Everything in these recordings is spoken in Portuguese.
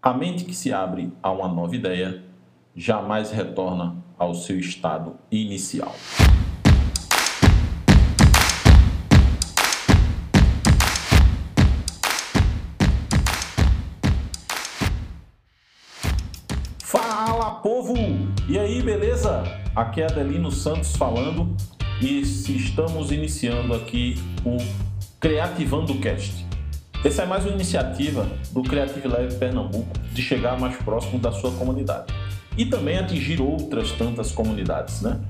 A mente que se abre a uma nova ideia jamais retorna ao seu estado inicial. Fala povo! E aí, beleza? Aqui é Adelino Santos falando e estamos iniciando aqui o Creativando Cast. Essa é mais uma iniciativa do Creative Lab Pernambuco de chegar mais próximo da sua comunidade e também atingir outras tantas comunidades, né?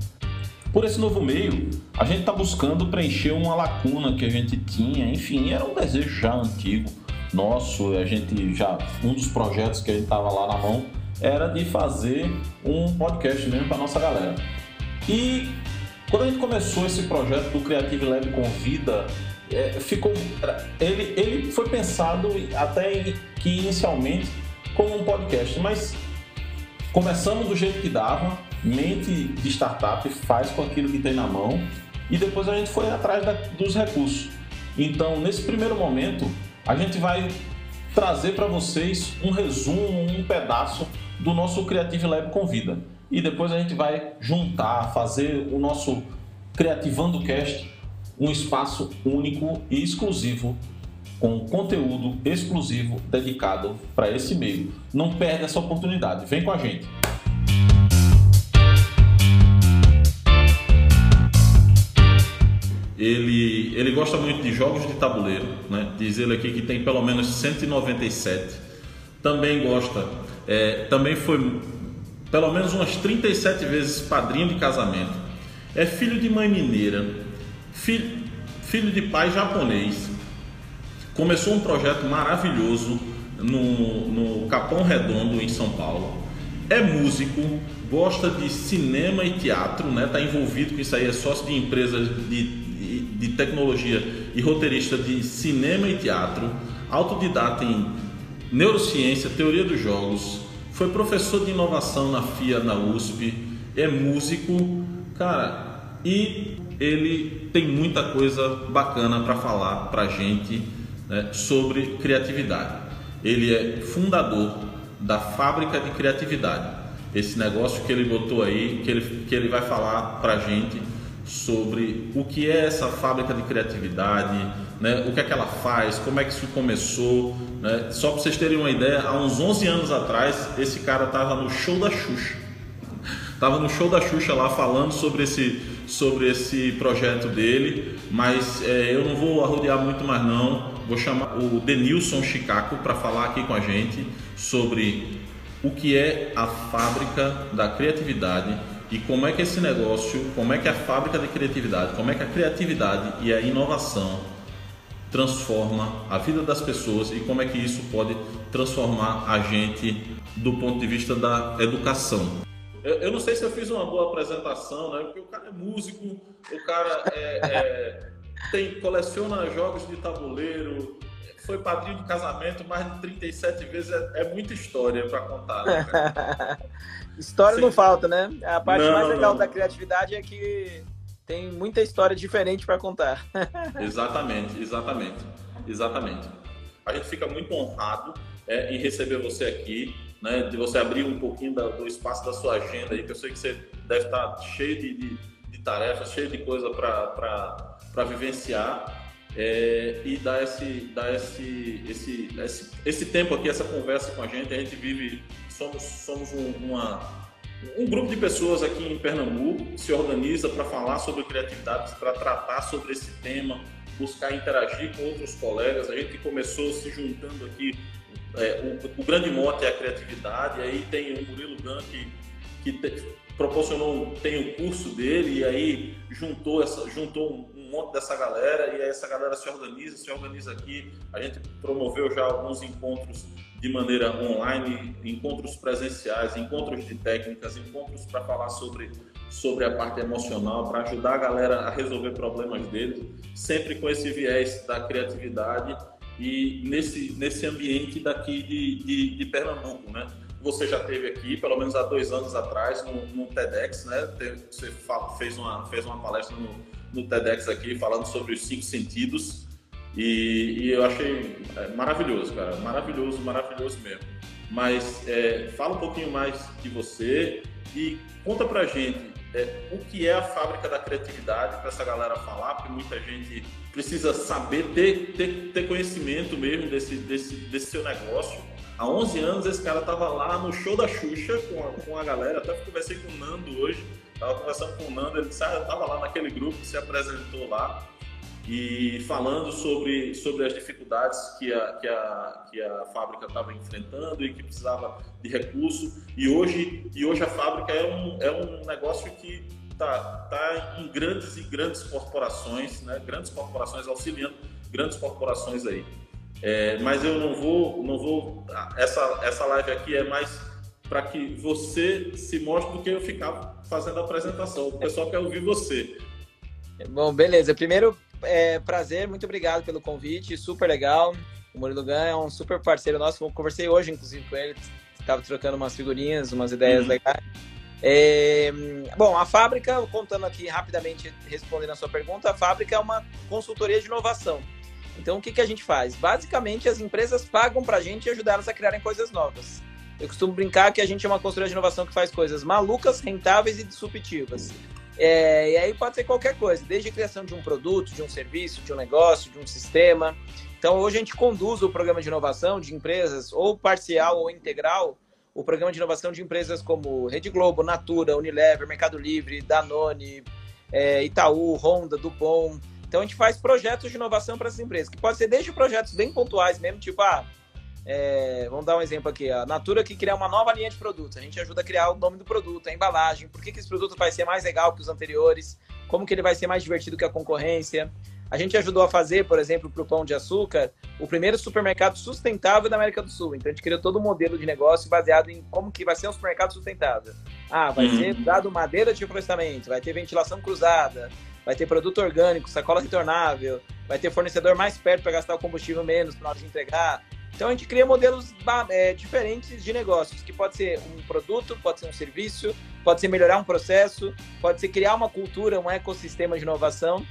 Por esse novo meio, a gente está buscando preencher uma lacuna que a gente tinha, enfim, era um desejo já antigo nosso, a gente já um dos projetos que a gente estava lá na mão era de fazer um podcast mesmo para nossa galera. E quando a gente começou esse projeto do Creative Lab Convida, é, ficou ele, ele foi pensado até que inicialmente como um podcast, mas começamos do jeito que dava, mente de startup faz com aquilo que tem na mão e depois a gente foi atrás da, dos recursos. Então, nesse primeiro momento, a gente vai trazer para vocês um resumo, um pedaço do nosso Creative Lab Convida. E depois a gente vai juntar, fazer o nosso Creativando Cast, um espaço único e exclusivo com conteúdo exclusivo dedicado para esse meio. Não perde essa oportunidade. Vem com a gente. Ele, ele gosta muito de jogos de tabuleiro, né? diz ele aqui que tem pelo menos 197. Também gosta, é, também foi pelo menos umas 37 vezes padrinho de casamento. É filho de mãe mineira, filho, filho de pai japonês. Começou um projeto maravilhoso no, no Capão Redondo, em São Paulo. É músico, gosta de cinema e teatro, né? Tá envolvido com isso aí, é sócio de empresas de de tecnologia e roteirista de cinema e teatro, autodidata em neurociência, teoria dos jogos, foi professor de inovação na FIA, na USP, é músico, cara, e ele tem muita coisa bacana para falar para gente né, sobre criatividade. Ele é fundador da Fábrica de Criatividade, esse negócio que ele botou aí, que ele, que ele vai falar para gente sobre o que é essa fábrica de criatividade, né? o que é que ela faz, como é que isso começou. Né? Só para vocês terem uma ideia, há uns 11 anos atrás, esse cara estava no show da Xuxa. Estava no show da Xuxa lá falando sobre esse, sobre esse projeto dele, mas é, eu não vou arrodear muito mais não. Vou chamar o Denilson Chicaco para falar aqui com a gente sobre o que é a fábrica da criatividade e como é que esse negócio, como é que a fábrica de criatividade, como é que a criatividade e a inovação transforma a vida das pessoas e como é que isso pode transformar a gente do ponto de vista da educação. Eu, eu não sei se eu fiz uma boa apresentação, né? Porque o cara é músico, o cara é, é, tem, coleciona jogos de tabuleiro, foi padrinho de casamento mais de 37 vezes, é, é muita história para contar. Né, História Sim. não falta, né? A parte não, mais legal não. da criatividade é que tem muita história diferente para contar. exatamente, exatamente, exatamente. A gente fica muito honrado é, em receber você aqui, né? De você abrir um pouquinho da, do espaço da sua agenda aí, que eu sei que você deve estar cheio de, de, de tarefas, cheio de coisa para vivenciar. É, e dar, esse, dar esse, esse, esse, esse tempo aqui, essa conversa com a gente. A gente vive somos, somos um, uma, um grupo de pessoas aqui em Pernambuco se organiza para falar sobre criatividade, para tratar sobre esse tema, buscar interagir com outros colegas. A gente começou se juntando aqui, é, o, o, grande mote é a criatividade, aí tem o Murilo Gan que, que te, proporcionou, tem o curso dele, e aí juntou, essa, juntou um monte dessa galera, e aí essa galera se organiza, se organiza aqui. A gente promoveu já alguns encontros de maneira online, encontros presenciais, encontros de técnicas, encontros para falar sobre, sobre a parte emocional, para ajudar a galera a resolver problemas deles, sempre com esse viés da criatividade e nesse, nesse ambiente daqui de, de, de Pernambuco, né? Você já teve aqui, pelo menos há dois anos atrás, no, no TEDx, né? Você fez uma, fez uma palestra no, no TEDx aqui falando sobre os cinco sentidos e, e eu achei é, maravilhoso, cara, maravilhoso, maravilhoso mesmo. mas é, fala um pouquinho mais de você e conta pra gente é, o que é a fábrica da criatividade para essa galera falar, porque muita gente precisa saber, ter, ter, ter conhecimento mesmo desse, desse, desse seu negócio. Há 11 anos esse cara estava lá no show da Xuxa com a, com a galera, até conversei com o Nando hoje, estava conversando com o Nando, ele disse, ah, eu estava lá naquele grupo que se apresentou lá e falando sobre, sobre as dificuldades que a, que a, que a fábrica estava enfrentando e que precisava de recurso. E hoje, e hoje a fábrica é um, é um negócio que está tá em grandes e grandes corporações, né? grandes corporações auxiliando grandes corporações aí. É, mas eu não vou, não vou. Essa, essa live aqui é mais para que você se mostre do que eu ficar fazendo a apresentação. O pessoal quer ouvir você. Bom, beleza. Primeiro, é, prazer, muito obrigado pelo convite, super legal. O Murilo Gan é um super parceiro nosso, eu conversei hoje, inclusive, com ele, estava trocando umas figurinhas, umas ideias uhum. legais. É, bom, a fábrica, contando aqui rapidamente, respondendo a sua pergunta, a fábrica é uma consultoria de inovação. Então, o que, que a gente faz? Basicamente, as empresas pagam para a gente ajudar elas a criarem coisas novas. Eu costumo brincar que a gente é uma consultoria de inovação que faz coisas malucas, rentáveis e disruptivas. É, e aí pode ser qualquer coisa, desde a criação de um produto, de um serviço, de um negócio, de um sistema. Então hoje a gente conduz o programa de inovação de empresas, ou parcial ou integral, o programa de inovação de empresas como Rede Globo, Natura, Unilever, Mercado Livre, Danone, é, Itaú, Honda, Dupont. Então a gente faz projetos de inovação para essas empresas, que pode ser desde projetos bem pontuais mesmo, tipo, ah, é, vamos dar um exemplo aqui. A Natura que criar uma nova linha de produtos. A gente ajuda a criar o nome do produto, a embalagem, por que, que esse produto vai ser mais legal que os anteriores, como que ele vai ser mais divertido que a concorrência. A gente ajudou a fazer, por exemplo, para o Pão de Açúcar, o primeiro supermercado sustentável da América do Sul. Então a gente criou todo um modelo de negócio baseado em como que vai ser um supermercado sustentável. Ah, vai uhum. ser dado madeira de reflorestamento, vai ter ventilação cruzada, vai ter produto orgânico, sacola retornável, vai ter fornecedor mais perto para gastar o combustível menos para hora de entregar. Então a gente cria modelos é, diferentes de negócios, que pode ser um produto, pode ser um serviço, pode ser melhorar um processo, pode ser criar uma cultura, um ecossistema de inovação.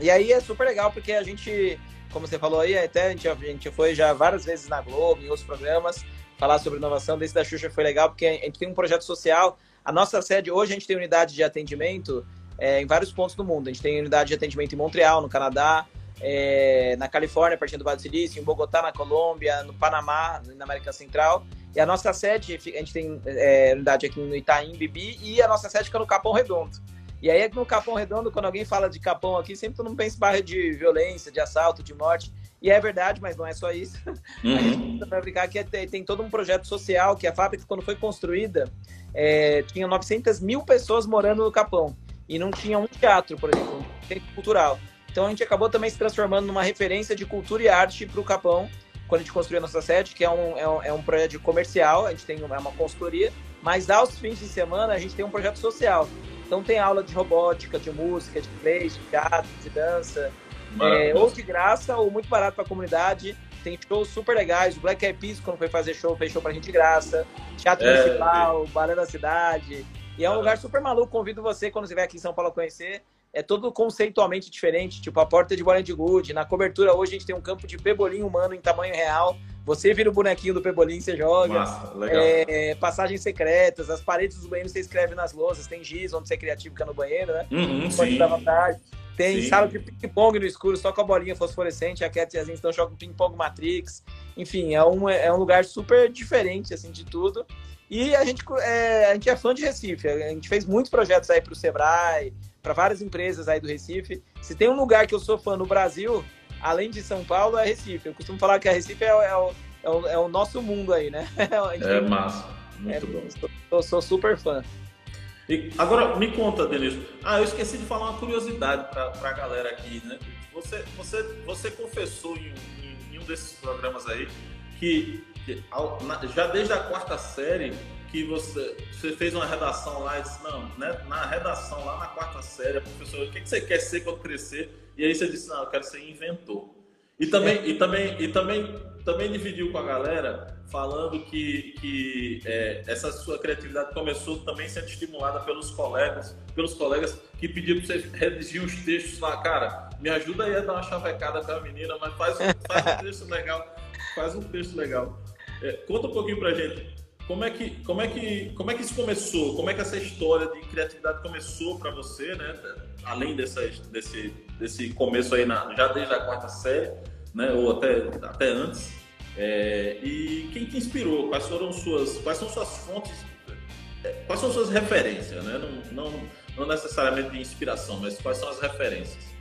E aí é super legal porque a gente, como você falou aí, até a gente, a gente foi já várias vezes na Globo, em outros programas, falar sobre inovação. Desse da Xuxa foi legal porque a gente tem um projeto social. A nossa sede, hoje a gente tem unidade de atendimento é, em vários pontos do mundo. A gente tem unidade de atendimento em Montreal, no Canadá, é, na Califórnia, partindo do Vale do Silício, em Bogotá, na Colômbia, no Panamá, na América Central. E a nossa sede, a gente tem é, unidade aqui no Itaim, Bibi, e a nossa sede fica no Capão Redondo. E aí, no Capão Redondo, quando alguém fala de Capão aqui, sempre todo mundo pensa em bairro de violência, de assalto, de morte. E é verdade, mas não é só isso. Uhum. A gente vai brincar que é, tem, tem, todo um projeto social, que a fábrica, quando foi construída, é, tinha 900 mil pessoas morando no Capão. E não tinha um teatro, por exemplo, um centro cultural. Então a gente acabou também se transformando numa referência de cultura e arte para o Capão, quando a gente construiu a nossa sede, que é um, é um, é um projeto comercial, a gente tem uma, é uma consultoria, mas aos fins de semana a gente tem um projeto social. Então tem aula de robótica, de música, de inglês, de teatro, de dança, é, ou de graça ou muito barato para a comunidade. Tem shows super legais. O Black Eyed Peas, quando foi fazer show, fez show pra gente de graça. Teatro é, Municipal, é. Barão da Cidade. E é um lugar super maluco. Convido você, quando estiver aqui em São Paulo, a conhecer é todo conceitualmente diferente. Tipo, a porta de bola de Good. Na cobertura hoje a gente tem um campo de pebolim humano em tamanho real. Você vira o bonequinho do pebolim, você joga. Massa, legal. É, passagens secretas, as paredes dos banheiros você escreve nas louças. Tem giz, onde você é criativo, fica no banheiro, né? Uhum, Pode dar vontade. Tem sim. sala de ping-pong no escuro, só com a bolinha fosforescente. A Cat e as então jogam ping-pong Matrix. Enfim, é um, é um lugar super diferente, assim, de tudo. E a gente é, a gente é fã de Recife. A gente fez muitos projetos aí para o Sebrae, para várias empresas aí do Recife. Se tem um lugar que eu sou fã no Brasil, além de São Paulo, é Recife. Eu costumo falar que a Recife é, é, o, é, o, é o, nosso mundo aí, né? é massa, muito é, bom. Eu sou super fã. E agora, me conta, Denilson. Ah, eu esqueci de falar uma curiosidade para a galera aqui, né? Você, você, você confessou em, em, em um desses programas aí que, que já desde a quarta série que você, você fez uma redação lá e disse, não, né, na redação lá na quarta série, a professora, o que, que você quer ser quando crescer? E aí você disse, não, eu quero ser inventor. E também, é. e também, e também, também dividiu com a galera falando que, que é, essa sua criatividade começou também sendo estimulada pelos colegas, pelos colegas que pediam para você redigir os textos lá, cara, me ajuda aí a dar uma chavecada com a menina, mas faz, faz um texto legal, faz um texto legal. É, conta um pouquinho pra gente. Como é, que, como, é que, como é que isso começou? Como é que essa história de criatividade começou para você, né? Além dessas, desse, desse começo aí, na, já desde a quarta série, né? Ou até, até antes. É, e quem te inspirou? Quais foram suas, quais são suas fontes? É, quais são suas referências, né? Não, não, não necessariamente de inspiração, mas quais são as referências?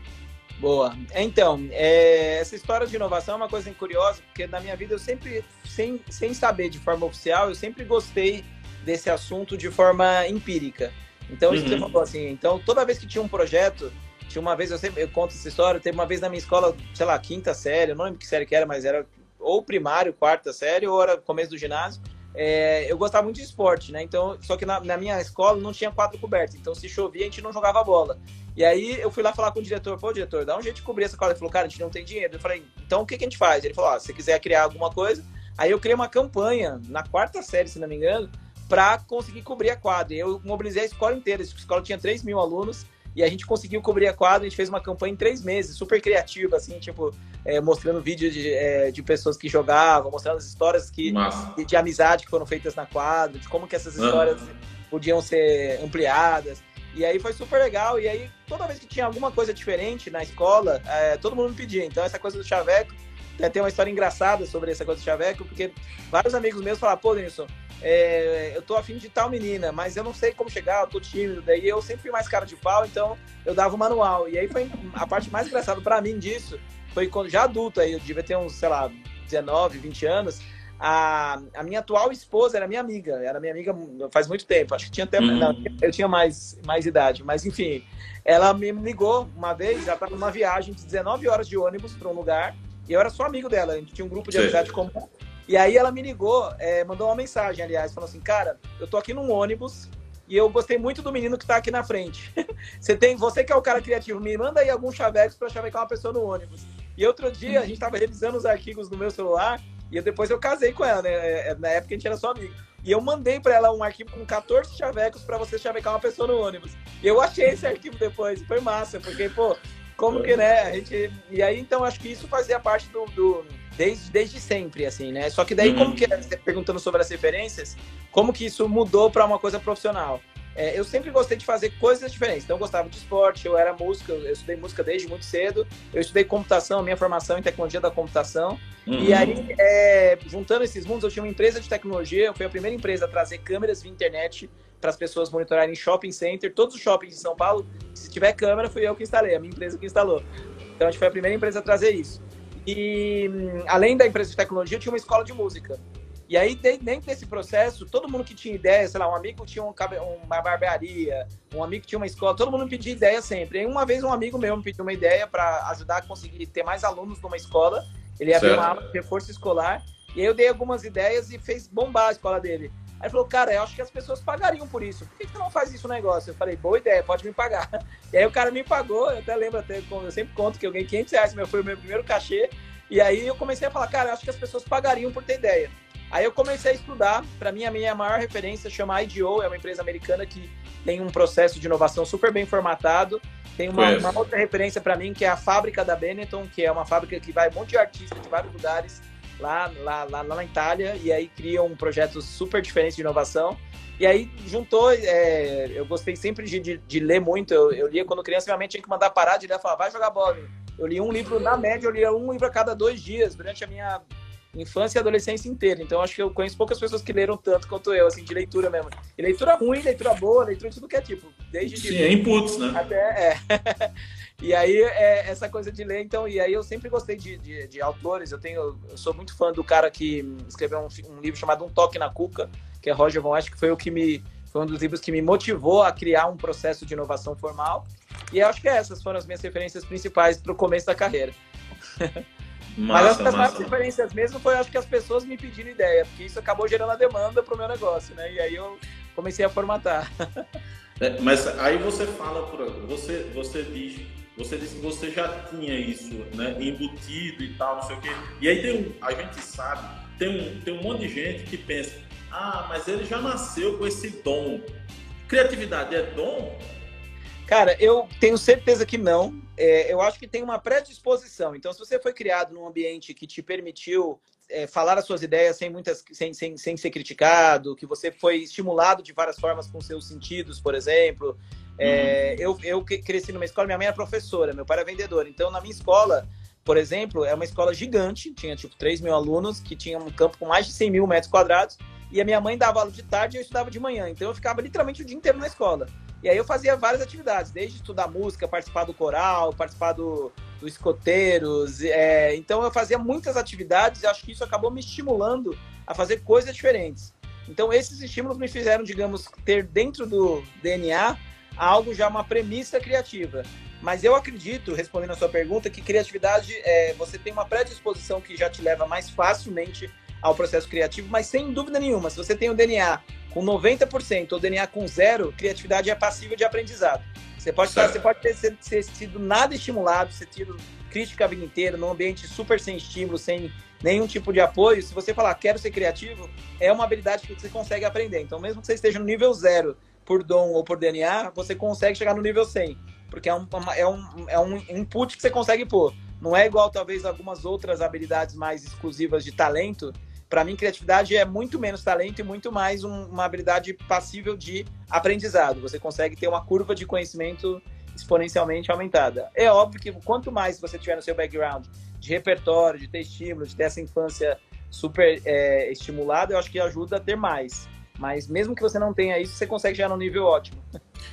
Boa. Então, é, essa história de inovação é uma coisa curiosa, porque na minha vida eu sempre, sem, sem saber de forma oficial, eu sempre gostei desse assunto de forma empírica. Então, uhum. você falou assim, então toda vez que tinha um projeto, tinha uma vez, eu sempre eu conto essa história, teve uma vez na minha escola, sei lá, quinta série, eu não lembro que série que era, mas era ou primário, quarta série, ou era começo do ginásio. É, eu gostava muito de esporte, né? Então, só que na, na, minha escola não tinha quadro coberto, então se chovia a gente não jogava bola. E aí eu fui lá falar com o diretor, pô, diretor, dá um jeito de cobrir essa quadra. Ele falou, cara, a gente não tem dinheiro. Eu falei, então o que, que a gente faz? Ele falou, ah, se quiser criar alguma coisa. Aí eu criei uma campanha, na quarta série, se não me engano, para conseguir cobrir a quadra. Eu mobilizei a escola inteira. A escola tinha 3 mil alunos e a gente conseguiu cobrir a quadra. A gente fez uma campanha em três meses, super criativa, assim, tipo, é, mostrando vídeos de, é, de pessoas que jogavam, mostrando as histórias que, de, de, amizade que foram feitas na quadra, de como que essas histórias uhum. podiam ser ampliadas. E aí foi super legal. E aí, toda vez que tinha alguma coisa diferente na escola, é, todo mundo me pedia. Então, essa coisa do chaveco, tem uma história engraçada sobre essa coisa do chaveco, porque vários amigos meus falaram, pô, Denilson, é, eu tô afim de tal menina, mas eu não sei como chegar, eu tô tímido. Daí eu sempre fui mais cara de pau, então eu dava o manual. E aí foi a parte mais engraçada para mim disso, foi quando já adulto aí, eu devia ter uns, sei lá, 19, 20 anos, a, a minha atual esposa era minha amiga, era minha amiga faz muito tempo, acho que tinha até, uhum. não, eu tinha mais, mais idade, mas enfim, ela me ligou uma vez, ela estava numa viagem de 19 horas de ônibus para um lugar, e eu era só amigo dela, a gente tinha um grupo de Sim. amizade comum, e aí ela me ligou, é, mandou uma mensagem, aliás, falou assim, cara, eu tô aqui num ônibus, e eu gostei muito do menino que tá aqui na frente. você tem, você que é o cara criativo, me manda aí alguns chavecos para chavecar uma pessoa no ônibus. E outro dia a gente tava revisando os arquivos no meu celular e depois eu casei com ela, né? É, é, na época a gente era só amigo. E eu mandei para ela um arquivo com 14 chavecos para você chavecar uma pessoa no ônibus. E eu achei esse arquivo depois, foi massa, porque, pô, como que, né? A gente... E aí, então, acho que isso fazia parte do, do desde, desde sempre, assim, né? Só que daí, uhum. como que, perguntando sobre as referências, como que isso mudou para uma coisa profissional? É, eu sempre gostei de fazer coisas diferentes. Então, eu gostava de esporte, eu era música, eu estudei música desde muito cedo. Eu estudei computação, minha formação em tecnologia da computação. Uhum. E aí, é, juntando esses mundos, eu tinha uma empresa de tecnologia. Eu fui a primeira empresa a trazer câmeras via internet para as pessoas monitorarem shopping center. Todos os shoppings de São Paulo, se tiver câmera, fui eu que instalei, a minha empresa que instalou. Então, a gente foi a primeira empresa a trazer isso. E hum, além da empresa de tecnologia, eu tinha uma escola de música. E aí, dentro desse processo, todo mundo que tinha ideia, sei lá, um amigo tinha um, uma barbearia, um amigo tinha uma escola, todo mundo me pedia ideia sempre. E uma vez um amigo meu me pediu uma ideia para ajudar a conseguir ter mais alunos numa escola. Ele abriu uma aula de reforço escolar. E aí eu dei algumas ideias e fez bombar a escola dele. Aí ele falou, cara, eu acho que as pessoas pagariam por isso. Por que você não faz isso no negócio? Eu falei, boa ideia, pode me pagar. E aí o cara me pagou, eu até lembro, até, eu sempre conto que eu ganhei 500 reais, meu, foi o meu primeiro cachê. E aí eu comecei a falar, cara, eu acho que as pessoas pagariam por ter ideia. Aí eu comecei a estudar. Para mim, a minha maior referência chama IDEO, é uma empresa americana que tem um processo de inovação super bem formatado. Tem uma, uma outra referência para mim que é a fábrica da Benetton, que é uma fábrica que vai um monte de artistas de vários lugares lá, lá, lá, lá na Itália e aí cria um projeto super diferente de inovação. E aí juntou, é, eu gostei sempre de, de, de ler muito. Eu, eu, lia quando criança, realmente tinha que mandar parar de ler e falar, vai jogar bola. Eu li um livro, na média, eu lia um livro a cada dois dias durante a minha infância e adolescência inteira. Então acho que eu conheço poucas pessoas que leram tanto quanto eu, assim, de leitura mesmo. E leitura ruim, leitura boa, leitura de tudo que é tipo, desde Sim, de, é inputs, né? Até é. e aí é essa coisa de ler, então, e aí eu sempre gostei de, de, de autores. Eu tenho, eu sou muito fã do cara que escreveu um, um livro chamado Um Toque na Cuca, que é Roger Von Asch, que foi o que me foi um dos livros que me motivou a criar um processo de inovação formal. E acho que essas foram as minhas referências principais para o começo da carreira. Massa, Mas as diferenças mesmo foi acho que as pessoas me pedindo ideia, porque isso acabou gerando a demanda para o meu negócio, né? E aí eu comecei a formatar. É, mas aí você fala, você, você diz, você disse que você já tinha isso, né? Embutido e tal, não sei o quê. E aí tem um, a gente sabe, tem um, tem um monte de gente que pensa, ah, mas ele já nasceu com esse dom. Criatividade é dom? Cara, eu tenho certeza que não. É, eu acho que tem uma predisposição. Então, se você foi criado num ambiente que te permitiu é, falar as suas ideias sem, muitas, sem, sem, sem ser criticado, que você foi estimulado de várias formas com seus sentidos, por exemplo. É, uhum. eu, eu cresci numa escola, minha mãe era professora, meu pai era vendedor. Então, na minha escola, por exemplo, é uma escola gigante, tinha tipo 3 mil alunos, que tinha um campo com mais de 100 mil metros quadrados, e a minha mãe dava aula de tarde e eu estudava de manhã. Então, eu ficava literalmente o dia inteiro na escola. E aí eu fazia várias atividades, desde estudar música, participar do coral, participar do, do escoteiros. É, então eu fazia muitas atividades e acho que isso acabou me estimulando a fazer coisas diferentes. Então esses estímulos me fizeram, digamos, ter dentro do DNA algo já uma premissa criativa. Mas eu acredito, respondendo a sua pergunta, que criatividade é, você tem uma predisposição que já te leva mais facilmente ao processo criativo, mas sem dúvida nenhuma, se você tem o DNA com 90% ou DNA com zero, criatividade é passível de aprendizado. Você pode, você pode ter, sido nada estimulado, ser tido crítica a vida inteira, num ambiente super sem estímulo, sem nenhum tipo de apoio. Se você falar, quero ser criativo, é uma habilidade que você consegue aprender. Então, mesmo que você esteja no nível zero por dom ou por DNA, você consegue chegar no nível 100, porque é um, é um, é um input que você consegue pôr. Não é igual, talvez, algumas outras habilidades mais exclusivas de talento, para mim, criatividade é muito menos talento e muito mais um, uma habilidade passível de aprendizado. Você consegue ter uma curva de conhecimento exponencialmente aumentada. É óbvio que quanto mais você tiver no seu background de repertório, de ter estímulo, de ter essa infância super é, estimulada, eu acho que ajuda a ter mais. Mas mesmo que você não tenha isso, você consegue chegar no nível ótimo.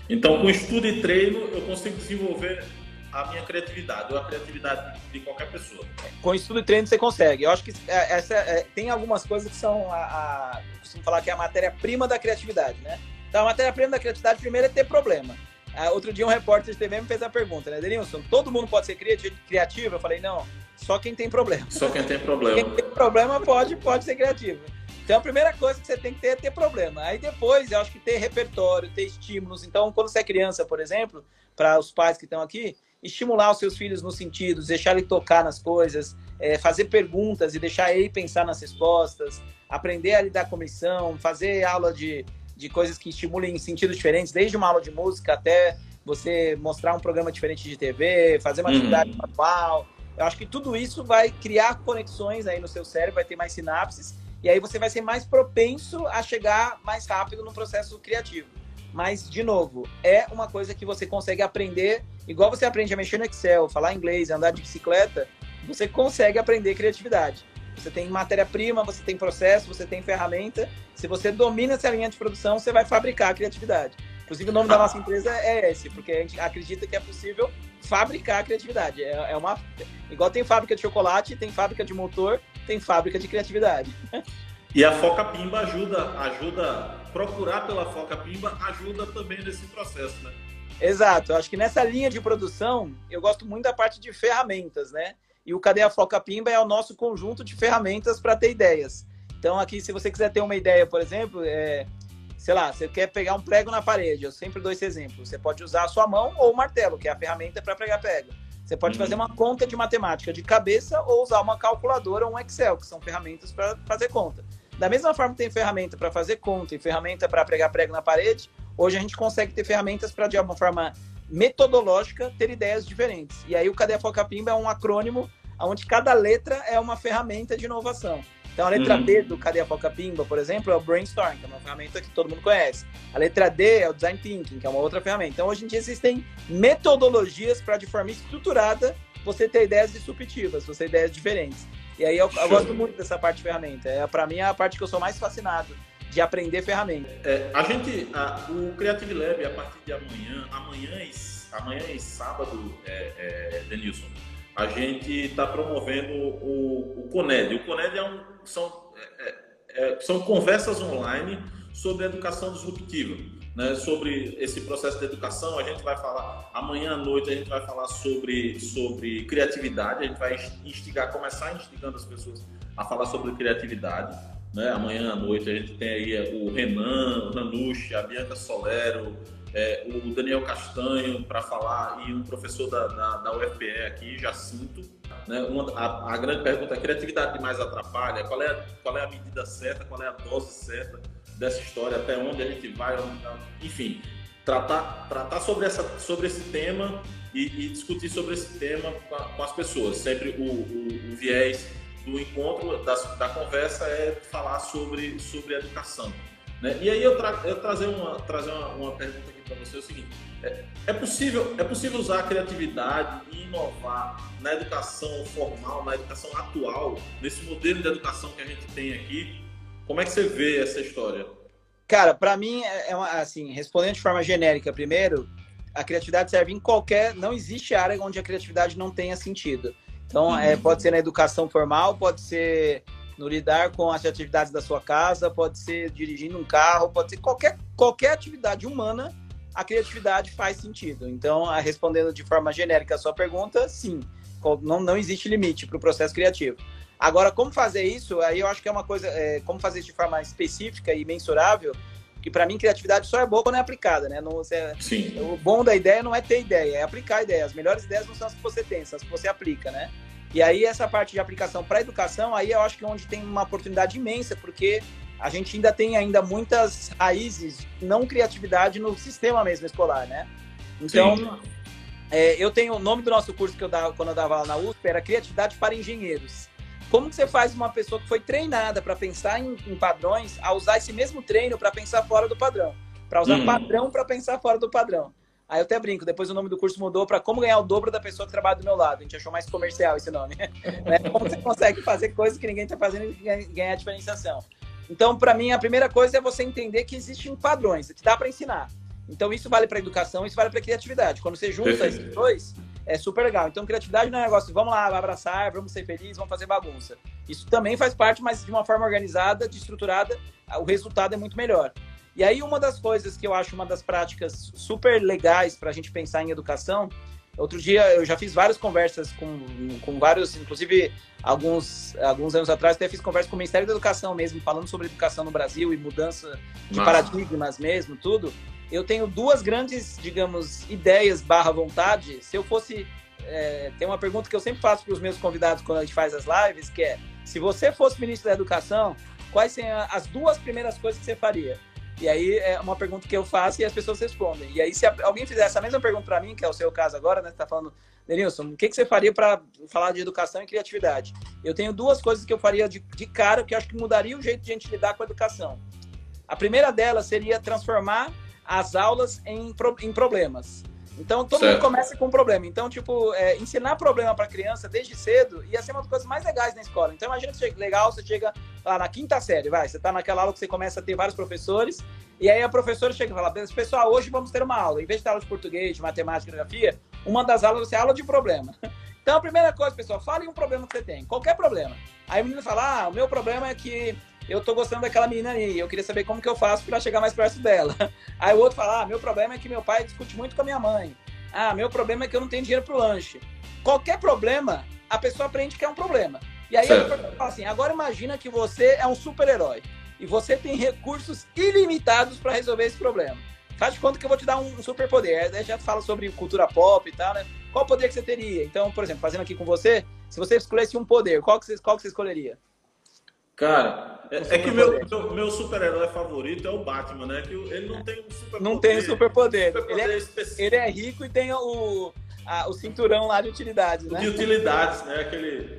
Então, com estudo e treino, eu consigo desenvolver a minha criatividade, ou a criatividade de qualquer pessoa. Com estudo e treino você consegue. Eu acho que é, essa, é, tem algumas coisas que são a, a costumo falar que é a matéria-prima da criatividade, né? Então a matéria-prima da criatividade primeiro é ter problema. Ah, outro dia um repórter de TV me fez a pergunta, né? Denilson, todo mundo pode ser criativo? Eu falei, não, só quem tem problema. Só quem tem problema. Quem tem problema pode, pode ser criativo. Então a primeira coisa que você tem que ter é ter problema. Aí depois, eu acho que ter repertório, ter estímulos. Então, quando você é criança, por exemplo, para os pais que estão aqui, estimular os seus filhos nos sentidos, deixar ele tocar nas coisas, é, fazer perguntas e deixar ele pensar nas respostas, aprender a lidar com missão, fazer aula de, de coisas que estimulem em sentidos diferentes, desde uma aula de música até você mostrar um programa diferente de TV, fazer uma uhum. atividade manual. Eu acho que tudo isso vai criar conexões aí no seu cérebro, vai ter mais sinapses, e aí você vai ser mais propenso a chegar mais rápido no processo criativo. Mas, de novo, é uma coisa que você consegue aprender, igual você aprende a mexer no Excel, falar inglês, andar de bicicleta, você consegue aprender criatividade. Você tem matéria-prima, você tem processo, você tem ferramenta. Se você domina essa linha de produção, você vai fabricar a criatividade. Inclusive, o nome da nossa empresa é esse, porque a gente acredita que é possível fabricar a criatividade. É, é uma. Igual tem fábrica de chocolate, tem fábrica de motor, tem fábrica de criatividade. E a Foca Pimba ajuda, ajuda, procurar pela Foca Pimba ajuda também nesse processo, né? Exato, eu acho que nessa linha de produção, eu gosto muito da parte de ferramentas, né? E o Cadê a Foca Pimba é o nosso conjunto de ferramentas para ter ideias. Então, aqui, se você quiser ter uma ideia, por exemplo, é, sei lá, você quer pegar um prego na parede, eu sempre dou esse exemplo. Você pode usar a sua mão ou o martelo, que é a ferramenta para pregar prego. Você pode uhum. fazer uma conta de matemática de cabeça ou usar uma calculadora ou um Excel, que são ferramentas para fazer conta. Da mesma forma que tem ferramenta para fazer conta e ferramenta para pregar prego na parede, hoje a gente consegue ter ferramentas para, de alguma forma metodológica, ter ideias diferentes. E aí o Cadê Foca Pimba é um acrônimo onde cada letra é uma ferramenta de inovação. Então a letra uhum. B do Cadê Foca Pimba, por exemplo, é o Brainstorm, que é uma ferramenta que todo mundo conhece. A letra D é o Design Thinking, que é uma outra ferramenta. Então hoje em dia existem metodologias para de forma estruturada você ter ideias disruptivas, você ter ideias diferentes. E aí eu, eu gosto muito dessa parte de ferramenta. É, para mim é a parte que eu sou mais fascinado de aprender ferramenta. É, a gente, a, o Creative Lab, a partir de amanhã, amanhã e, amanhã e sábado, é, é, Denilson, a gente está promovendo o, o CONED. O CONED é um, são, é, é, são conversas online sobre educação disruptiva né, sobre esse processo de educação. A gente vai falar amanhã à noite, a gente vai falar sobre, sobre criatividade. A gente vai instigar, começar instigando as pessoas a falar sobre criatividade. Né? Amanhã à noite a gente tem aí o Renan, o Nanushi, a Bianca Solero, é, o Daniel Castanho para falar e um professor da, da, da UFPE aqui, Jacinto. Né? Uma, a, a, grande pergunta é: criatividade demais atrapalha? Qual é, qual é a medida certa? Qual é a dose certa? dessa história, até onde a gente vai, enfim, tratar, tratar sobre, essa, sobre esse tema e, e discutir sobre esse tema com, com as pessoas, sempre o, o, o, viés do encontro, da, da conversa, é falar sobre, sobre educação. Né? E aí eu, tra eu trazer, uma, trazer uma, uma pergunta aqui para você, é o seguinte, é, é, possível, é possível usar a criatividade e inovar na educação formal, na educação atual, nesse modelo de educação que a gente tem aqui? Como é que você vê essa história? Cara, para mim, é, é uma, assim, respondendo de forma genérica primeiro, a criatividade serve em qualquer. Não existe área onde a criatividade não tenha sentido. Então, é, uhum. pode ser na educação formal, pode ser no lidar com as atividades da sua casa, pode ser dirigindo um carro, pode ser qualquer, qualquer atividade humana, a criatividade faz sentido. Então, respondendo de forma genérica a sua pergunta, sim, não, não existe limite para o processo criativo. Agora, como fazer isso? Aí eu acho que é uma coisa, é, como fazer isso de forma específica e mensurável, que para mim criatividade só é boa quando é aplicada, né? Não, você, Sim. O bom da ideia não é ter ideia, é aplicar a ideia. As melhores ideias não são as que você tem, são as que você aplica, né? E aí, essa parte de aplicação para educação, aí eu acho que é onde tem uma oportunidade imensa, porque a gente ainda tem ainda muitas raízes, não criatividade no sistema mesmo escolar, né? Então, é, eu tenho o nome do nosso curso que eu dava quando eu dava lá na USP era Criatividade para Engenheiros. Como que você faz uma pessoa que foi treinada para pensar em, em, padrões a usar esse mesmo treino para pensar fora do padrão? Para usar hum. padrão para pensar fora do padrão. Aí eu até brinco, depois o nome do curso mudou para como ganhar o dobro da pessoa que trabalha do meu lado. A gente achou mais comercial esse nome. né? Como você consegue fazer coisas que ninguém está fazendo e ganhar diferenciação. Então, para mim, a primeira coisa é você entender que existem padrões, que dá para ensinar. Então, isso vale para educação, isso vale para criatividade. Quando você junta esses dois, é super legal. Então, criatividade não é um negócio, vamos lá, abraçar, vamos ser felizes, vamos fazer bagunça. Isso também faz parte, mas de uma forma organizada, estruturada, o resultado é muito melhor. E aí, uma das coisas que eu acho uma das práticas super legais para a gente pensar em educação, outro dia eu já fiz várias conversas com, com vários, inclusive alguns, alguns anos atrás, até fiz conversa com o Ministério da Educação mesmo, falando sobre educação no Brasil e mudança de Nossa. paradigmas mesmo, tudo. Eu tenho duas grandes, digamos, ideias barra vontade. Se eu fosse. É, tem uma pergunta que eu sempre faço para os meus convidados quando a gente faz as lives, que é: se você fosse ministro da Educação, quais seriam as duas primeiras coisas que você faria? E aí é uma pergunta que eu faço e as pessoas respondem. E aí, se alguém fizer essa mesma pergunta para mim, que é o seu caso agora, né? Você tá falando, Denilson, o que, que você faria para falar de educação e criatividade? Eu tenho duas coisas que eu faria de, de cara que acho que mudaria o jeito de a gente lidar com a educação. A primeira delas seria transformar as aulas em, em problemas. Então, todo certo. mundo começa com um problema. Então, tipo, é, ensinar problema para criança desde cedo ia ser uma das coisas mais legais na escola. Então, imagina que chega, legal, você chega lá na quinta série, vai, você tá naquela aula que você começa a ter vários professores, e aí a professora chega e fala, pessoal, hoje vamos ter uma aula. Em vez de ter aula de português, de matemática, geografia, uma das aulas vai ser aula de problema. Então, a primeira coisa, pessoal, fale um problema que você tem, qualquer problema. Aí o menino fala, ah, o meu problema é que eu tô gostando daquela menina aí, eu queria saber como que eu faço para chegar mais perto dela. Aí o outro fala, ah, meu problema é que meu pai discute muito com a minha mãe. Ah, meu problema é que eu não tenho dinheiro pro lanche. Qualquer problema, a pessoa aprende que é um problema. E aí certo. a fala assim, agora imagina que você é um super-herói e você tem recursos ilimitados para resolver esse problema. Faz de conta que eu vou te dar um superpoder. Aí já fala sobre cultura pop e tal, né? Qual poder que você teria? Então, por exemplo, fazendo aqui com você, se você escolhesse um poder, qual que você, qual que você escolheria? Cara, é, é que meu, meu, meu super-herói favorito é o Batman, né? Que ele não tem um super Não tem um superpoder. Super ele, é, ele é rico e tem o, a, o cinturão lá de utilidades, né? De utilidades, né? Aquele.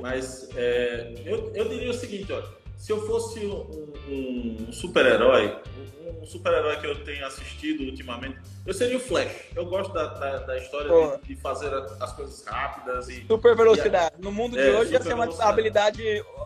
Mas é, eu, eu diria o seguinte, ó. Se eu fosse um, um super-herói, um super-herói que eu tenho assistido ultimamente, eu seria o Flash. Eu gosto da, da, da história de, de, fazer as coisas rápidas e. Super velocidade. E, no mundo de é, hoje ia ser uma habilidade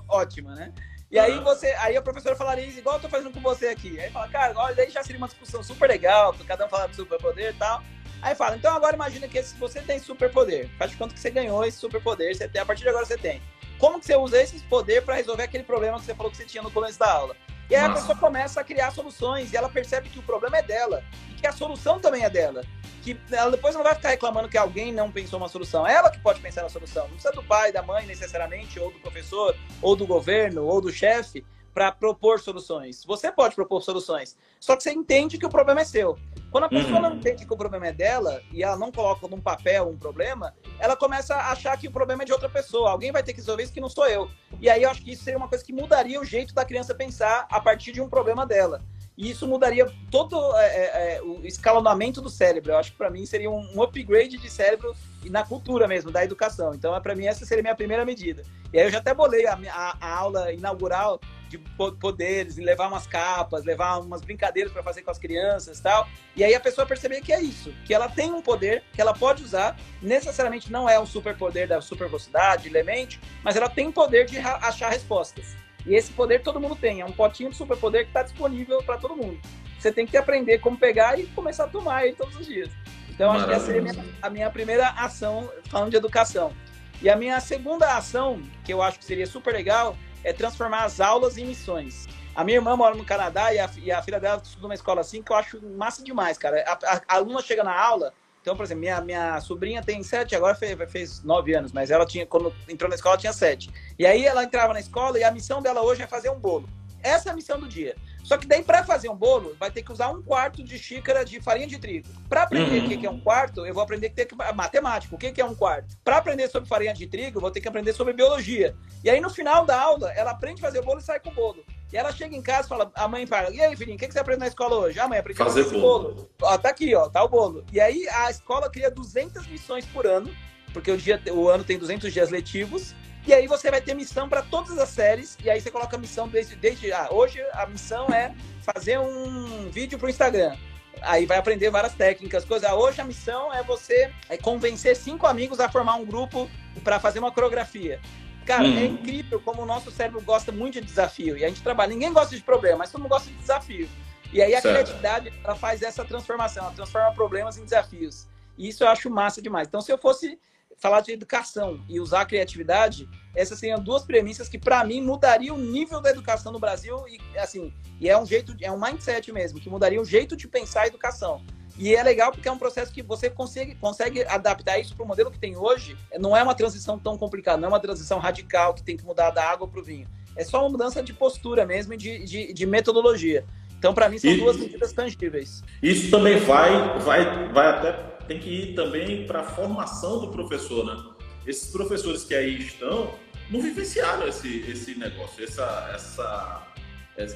ótima, né? E aí você, aí a professora falaria igual eu tô fazendo com você aqui. Aí fala, cara, olha, aí já seria uma discussão super legal, cada um falar do superpoder e tal. Aí fala, então agora imagina que se você tem superpoder, faz de conta que você ganhou esse superpoder, você tem, a partir de agora você tem. Como que você usa esse poder para resolver aquele problema que você falou que você tinha no começo da aula? E aí Nossa. a pessoa começa a criar soluções e ela percebe que o problema é dela e que a solução também é dela. Que ela depois não vai ficar reclamando que alguém não pensou uma solução. É ela que pode pensar na solução. Não precisa do pai, da mãe necessariamente, ou do professor, ou do governo, ou do chefe para propor soluções. Você pode propor soluções. Só que você entende que o problema é seu. Quando a pessoa uhum. não entende que o problema é dela e ela não coloca num papel um problema, ela começa a achar que o problema é de outra pessoa. Alguém vai ter que resolver isso que não sou eu. E aí eu acho que isso seria uma coisa que mudaria o jeito da criança pensar a partir de um problema dela. e isso mudaria todo é, é, é o escalonamento do cérebro. Eu acho que para mim seria um, um, upgrade de cérebro na cultura mesmo, da educação. Então, é, para mim, essa seria a minha primeira medida. E aí eu já até bolei a, a, a aula inaugural de poderes, levar umas capas, levar umas brincadeiras para fazer com as crianças tal. E aí a pessoa perceber que é isso, que ela tem um poder que ela pode usar, necessariamente não é um superpoder da super velocidade, lemente, mas ela tem poder de achar respostas. E esse poder todo mundo tem, é um potinho de superpoder que está disponível para todo mundo. Você tem que aprender como pegar e começar a tomar ele todos os dias. Então, acho que essa seria a minha, a minha primeira ação falando de educação. E a minha segunda ação, que eu acho que seria super legal, é transformar as aulas em missões. A minha irmã mora no Canadá e a, e a filha dela estuda numa escola assim que eu acho massa demais, cara. A, a, a aluna chega na aula, então, por exemplo, minha, minha sobrinha tem sete, agora fez, fez nove anos, mas ela tinha, quando entrou na escola, tinha sete. E aí ela entrava na escola e a missão dela hoje é fazer um bolo. Essa é a missão do dia. Só que daí, para fazer um bolo, vai ter que usar um quarto de xícara de farinha de trigo. Para aprender uhum. o que é um quarto, eu vou aprender que tem que matemática. O que é um quarto? Para aprender sobre farinha de trigo, eu vou ter que aprender sobre biologia. E aí, no final da aula, ela aprende a fazer o bolo e sai com o bolo. E ela chega em casa e fala, a mãe fala, e aí, filhinho, o que, você aprendeu na escola hoje? Ah, mãe, aprendi fazer, fazer bolo. bolo. Ó, tá aqui, ó, tá o bolo. E aí a escola cria 200 missões por ano, porque o, dia, o ano tem 200 dias letivos, e aí você vai ter missão para todas as séries, e aí você coloca a missão desde, desde ah, hoje a missão é fazer um vídeo pro Instagram. Aí vai aprender várias técnicas, coisas. Ah, hoje a missão é você é convencer cinco amigos a formar um grupo para fazer uma coreografia. Cara, é uhum. incrível como o nosso cérebro gosta muito de desafio. E a gente trabalha, ninguém gosta de problema, mas todo mundo gosta de desafio. E aí a certo. criatividade, ela faz essa transformação, ela transforma problemas em desafios. E isso eu acho massa demais. Então, se eu fosse falar de educação e usar a criatividade, essas seriam duas premissas que, para mim, mudariam o nível da educação no Brasil. E, assim, e é um jeito, é um mindset mesmo, que mudaria o jeito de pensar a educação. E é legal porque é um processo que você consegue, consegue adaptar isso para o modelo que tem hoje. Não é uma transição tão complicada, não é uma transição radical que tem que mudar da água para o vinho. É só uma mudança de postura mesmo e de, de, de metodologia. Então, para mim, são e, duas medidas tangíveis. Isso também vai, vai, vai até tem que ir também para a formação do professor, né? Esses professores que aí estão não vivenciaram esse, esse negócio, essa, essa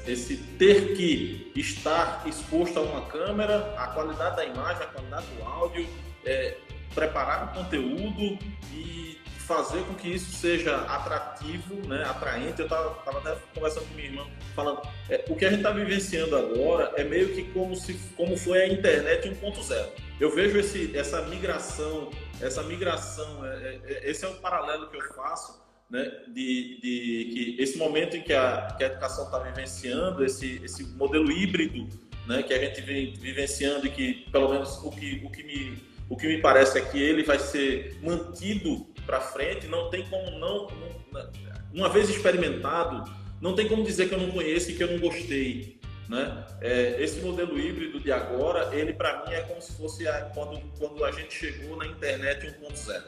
esse ter que estar exposto a uma câmera, a qualidade da imagem, a qualidade do áudio, é, preparar o conteúdo e fazer com que isso seja atrativo, né, atraente. Eu estava até conversando com minha irmã, falando, é, o que a gente está vivenciando agora é meio que como, se, como foi a internet 1.0. Eu vejo esse, essa migração, essa migração, é, é, esse é o paralelo que eu faço né, de, de que esse momento em que a, que a educação está vivenciando, esse, esse modelo híbrido né, que a gente vem vivenciando e que, pelo menos, o que, o, que me, o que me parece é que ele vai ser mantido para frente, não tem como não, uma vez experimentado, não tem como dizer que eu não conheço e que eu não gostei. Né? É, esse modelo híbrido de agora, ele para mim é como se fosse a, quando, quando a gente chegou na internet 1.0.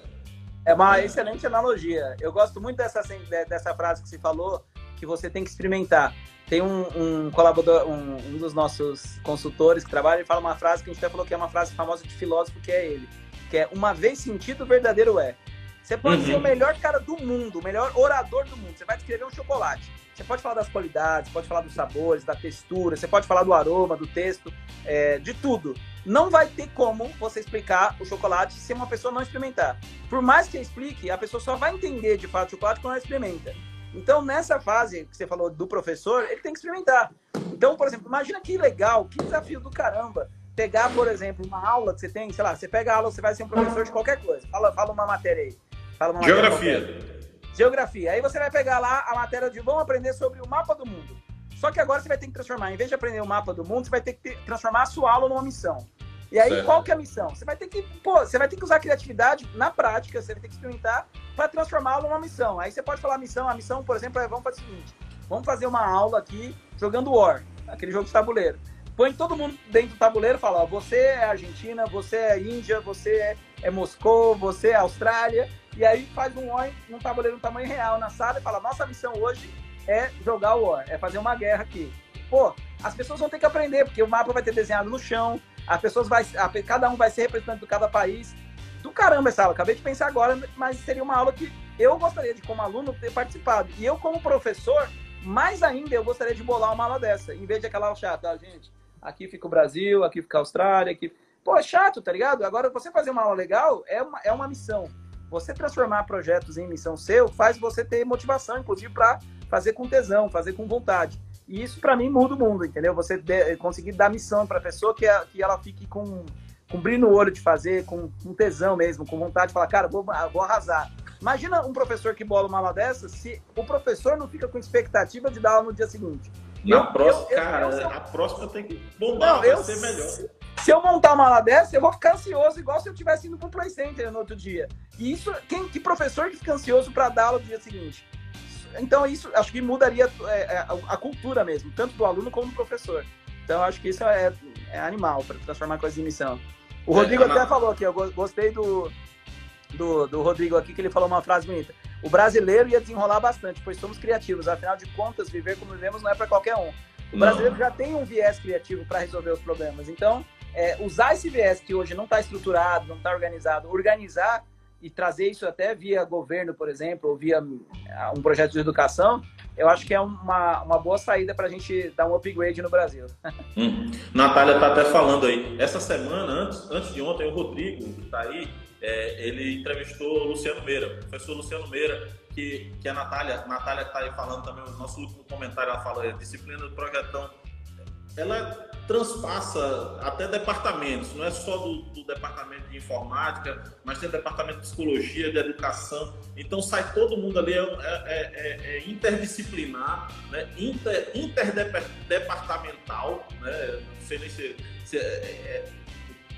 É uma excelente analogia. Eu gosto muito dessa, assim, dessa frase que você falou, que você tem que experimentar. Tem um, um colaborador, um, um, dos nossos consultores que trabalha, ele fala uma frase que a gente até falou que é uma frase famosa de filósofo, que é ele, que é uma vez sentido, verdadeiro é. Você pode uhum. ser o melhor cara do mundo, o melhor orador do mundo. Você vai descrever um chocolate. Você pode falar das qualidades, pode falar dos sabores, da textura, você pode falar do aroma, do texto, é, de tudo. Não vai ter como você explicar o chocolate se uma pessoa não experimentar. Por mais que explique, a pessoa só vai entender de fato o chocolate quando ela experimenta. Então, nessa fase que você falou do professor, ele tem que experimentar. Então, por exemplo, imagina que legal, que desafio do caramba. Pegar, por exemplo, uma aula que você tem, sei lá, você pega a aula, você vai ser um professor de qualquer coisa. Fala, fala uma matéria aí. Fala uma Geografia. Matéria Geografia. Aí você vai pegar lá a matéria de vamos aprender sobre o mapa do mundo. Só que agora você vai ter que transformar, em vez de aprender o mapa do mundo, você vai ter que ter, transformar a sua aula numa missão. E aí, certo. qual que é a missão? Você vai ter que, pô, você vai ter que usar a criatividade na prática, você vai ter que experimentar para transformá-la numa missão. Aí você pode falar a missão, a missão, por exemplo, é vamos fazer o seguinte: vamos fazer uma aula aqui jogando War, aquele jogo de tabuleiro. Põe todo mundo dentro do tabuleiro e fala: ó, você é Argentina, você é Índia, você é, é Moscou, você é Austrália. E aí faz um War num tabuleiro no tamanho real na sala e fala: nossa missão hoje é jogar o War, é fazer uma guerra aqui. Pô, as pessoas vão ter que aprender, porque o mapa vai ter desenhado no chão, as pessoas vai, a, cada um vai ser representante de cada país. Do caramba essa aula, acabei de pensar agora, mas seria uma aula que eu gostaria de, como aluno, ter participado. E eu, como professor, mais ainda eu gostaria de bolar uma aula dessa, em vez de aquela aula chata, ah, gente, aqui fica o Brasil, aqui fica a Austrália, aqui... Pô, é chato, tá ligado? Agora, você fazer uma aula legal é uma, é uma missão. Você transformar projetos em missão seu faz você ter motivação, inclusive, para fazer com tesão, fazer com vontade. E isso, para mim, muda o mundo, entendeu? Você de, conseguir dar missão para a pessoa que, é, que ela fique com, com brilho no olho de fazer, com, com tesão mesmo, com vontade de falar, cara, vou, vou arrasar. Imagina um professor que bola uma aula dessa se o professor não fica com expectativa de dar aula no dia seguinte. Na eu, próxima, eu, cara, eu, a próxima tem que bombar, não, vai ser melhor. Se, se eu montar uma aula dessa, eu vou ficar ansioso, igual se eu tivesse indo pro Play Center no outro dia. E isso, quem, que professor que fica ansioso para dar aula no dia seguinte? Então, isso acho que mudaria é, é, a, a, cultura mesmo, tanto do aluno como do professor. Então, acho que isso é, é animal para transformar coisas em missão. O Rodrigo é, até falou aqui, eu gostei do, do, do Rodrigo aqui, que ele falou uma frase bonita. O brasileiro ia desenrolar bastante, pois somos criativos. Afinal de contas, viver como vivemos não é para qualquer um. O brasileiro não. já tem um viés criativo para resolver os problemas. Então, é, usar esse viés que hoje não está estruturado, não está organizado, organizar e trazer isso até via governo, por exemplo, ou via um projeto de educação, eu acho que é uma, uma boa saída para a gente dar um upgrade no Brasil. Hum. Natália está até falando aí. Essa semana, antes, antes de ontem, o Rodrigo, que está aí, é, ele entrevistou o Luciano Meira, o professor Luciano Meira, que, que a Natália, Natália está aí falando também, o nosso último comentário, ela fala, é, disciplina do projetão, ela transpassa até departamentos, não é só do, do, departamento de informática, mas tem departamento de psicologia, de educação. Então sai todo mundo ali, é, é, é, é interdisciplinar, né? Inter, interdepartamental, né? não sei nem se, se é, é,